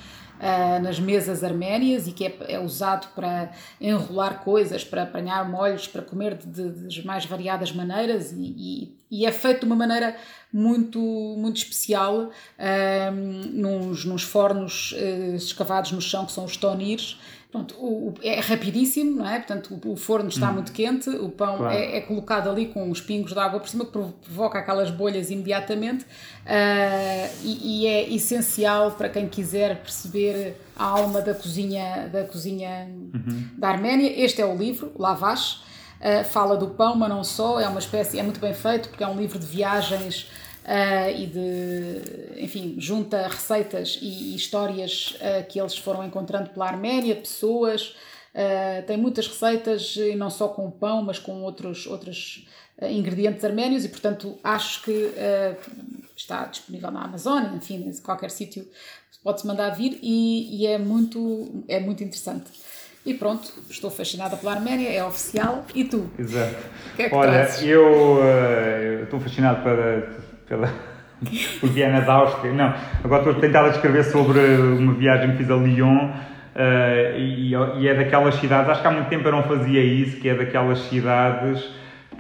Uh, nas mesas arménias e que é, é, usado para enrolar coisas, para apanhar molhos, para comer de, de mais variadas maneiras e, e, e, é feito de uma maneira muito, muito especial, uh, nos, nos fornos uh, escavados no chão, que são os tonires, Pronto, o, o, é rapidíssimo, não é? Portanto, o, o forno está hum. muito quente, o pão claro. é, é, colocado ali com os pingos de água por cima, que provoca aquelas bolhas imediatamente uh, e, e, é essencial para quem quiser perceber a alma da cozinha da, cozinha uhum. da Arménia. Este é o livro, Lavash, uh, fala do pão, mas não só, é uma espécie, é muito bem feito porque é um livro de viagens Uh, e de, enfim, junta receitas e, e histórias uh, que eles foram encontrando pela Arménia, pessoas. Uh, tem muitas receitas, e não só com pão, mas com outros, outros ingredientes arménios, e portanto acho que está disponível na Amazon, enfim, em qualquer sítio pode-se mandar vir, e, e, é, muito, é muito interessante. E pronto, estou fascinada pela Arménia, é oficial. E tu? Exato. Que é que Olha, trazes? eu, eu estou fascinado pela pela, por Viena da Áustria. Não, agora estou a tentar descrever sobre uma viagem que fiz a Lyon uh, e, e, é daquelas cidades, acho que há muito tempo eu não fazia isso, que é daquelas cidades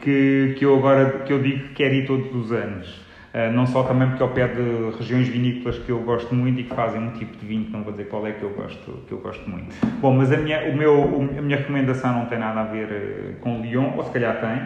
que, que eu agora que eu digo que quero ir todos os anos. Uh, não só também porque ao pé de regiões vinícolas que eu gosto muito e que fazem um tipo de vinho que não vou dizer qual é que eu gosto, que eu gosto muito. Bom, mas a minha, o meu, a minha recomendação não tem nada a ver eh, com Lyon, ou se calhar tem,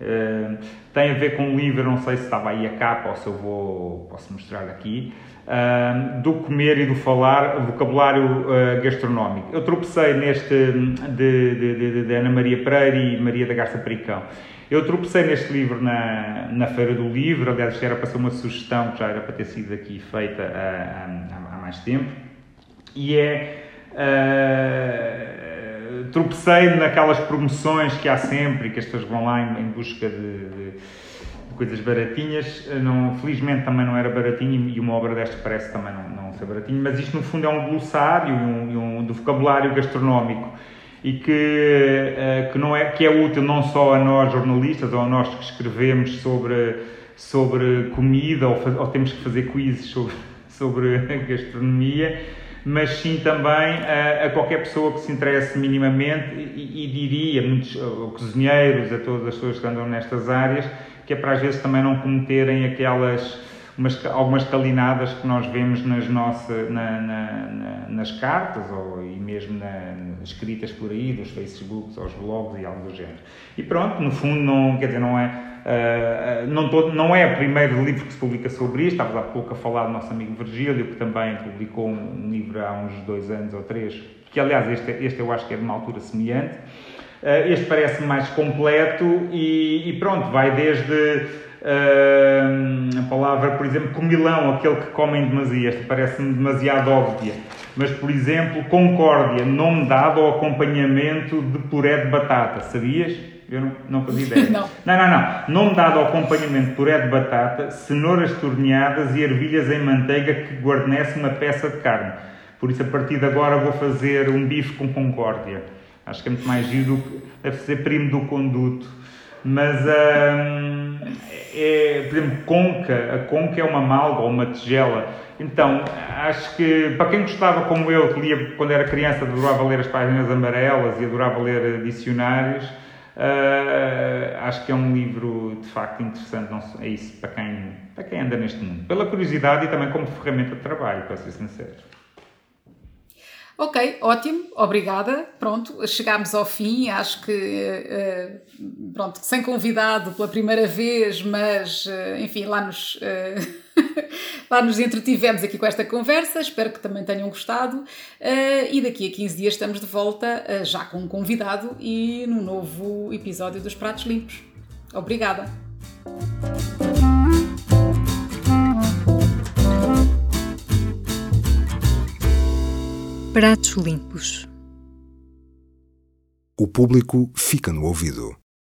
Uh, tem a ver com um livro, não sei se estava aí a capa ou se eu vou, posso mostrar aqui, uh, do comer e do falar, vocabulário uh, gastronómico. Eu tropecei neste de, de, de, de, Ana Maria Pereira e Maria da Garça Pericão. Eu tropecei neste livro na, na Feira do Livro, aliás, isto era para ser uma sugestão que já era para ter sido aqui feita há, há, há mais tempo, e é tropecei naquelas promoções que há sempre, que as pessoas vão lá em, em busca de, de, de, coisas baratinhas. Não, felizmente também não era baratinho e uma obra desta parece também não, não ser baratinho, mas isto no fundo é um glossário um, um, do vocabulário gastronómico e que, uh, que, não é, que é útil não só a nós jornalistas ou a nós que escrevemos sobre, sobre comida ou, faz, ou temos que fazer quizzes sobre, sobre gastronomia, mas sim também a, a, qualquer pessoa que se interesse minimamente e, e diria, muitos cozinheiros, a todas as pessoas que andam nestas áreas, que é para às vezes também não cometerem aquelas umas, algumas calinadas que nós vemos nas, nossas, na, na, na, nas cartas ou, e mesmo na, escritas por aí, dos Facebooks, aos blogs e algo do género. E pronto, no fundo, não, quer dizer, não é. Uh, não, tô, não é o primeiro livro que se publica sobre isto, estavas há pouco a falar do nosso amigo Virgílio, que também publicou um, livro há uns dois anos ou três, que aliás este, este eu acho que é de uma altura semelhante. Uh, este parece mais completo e, e, pronto, vai desde uh, a palavra, por exemplo, comilão, aquele que comem demasia, esta parece-me demasiado óbvia. Mas, por exemplo, concórdia, nome dado ao acompanhamento de puré de batata, sabias? Eu não, não fazia ideia. não. não, não, não. Nome dado ao acompanhamento puré de batata, cenouras torneadas e ervilhas em manteiga que guarnece uma peça de carne. Por isso, a partir de agora, vou fazer um bife com concórdia. Acho que é muito mais giro do que. Deve ser primo do conduto. Mas, hum, é, por exemplo, conca. A conca é uma malga ou uma tigela. Então, acho que para quem gostava, como eu, que lia quando era criança, adorava ler as páginas amarelas e adorava ler dicionários, uh, acho que é um livro de facto interessante. Não é isso para quem, para quem anda neste mundo. Pela curiosidade e também como ferramenta de trabalho, para ser sincero. Ok, ótimo, obrigada. Pronto, chegámos ao fim. Acho que, uh, pronto, sem convidado pela primeira vez, mas, uh, enfim, lá nos, uh, lá nos entretivemos aqui com esta conversa. Espero que também tenham gostado. e daqui a 15 dias estamos de volta, já com um convidado e no novo episódio dos Pratos Limpos. Obrigada. Pratos limpos. O público fica no ouvido.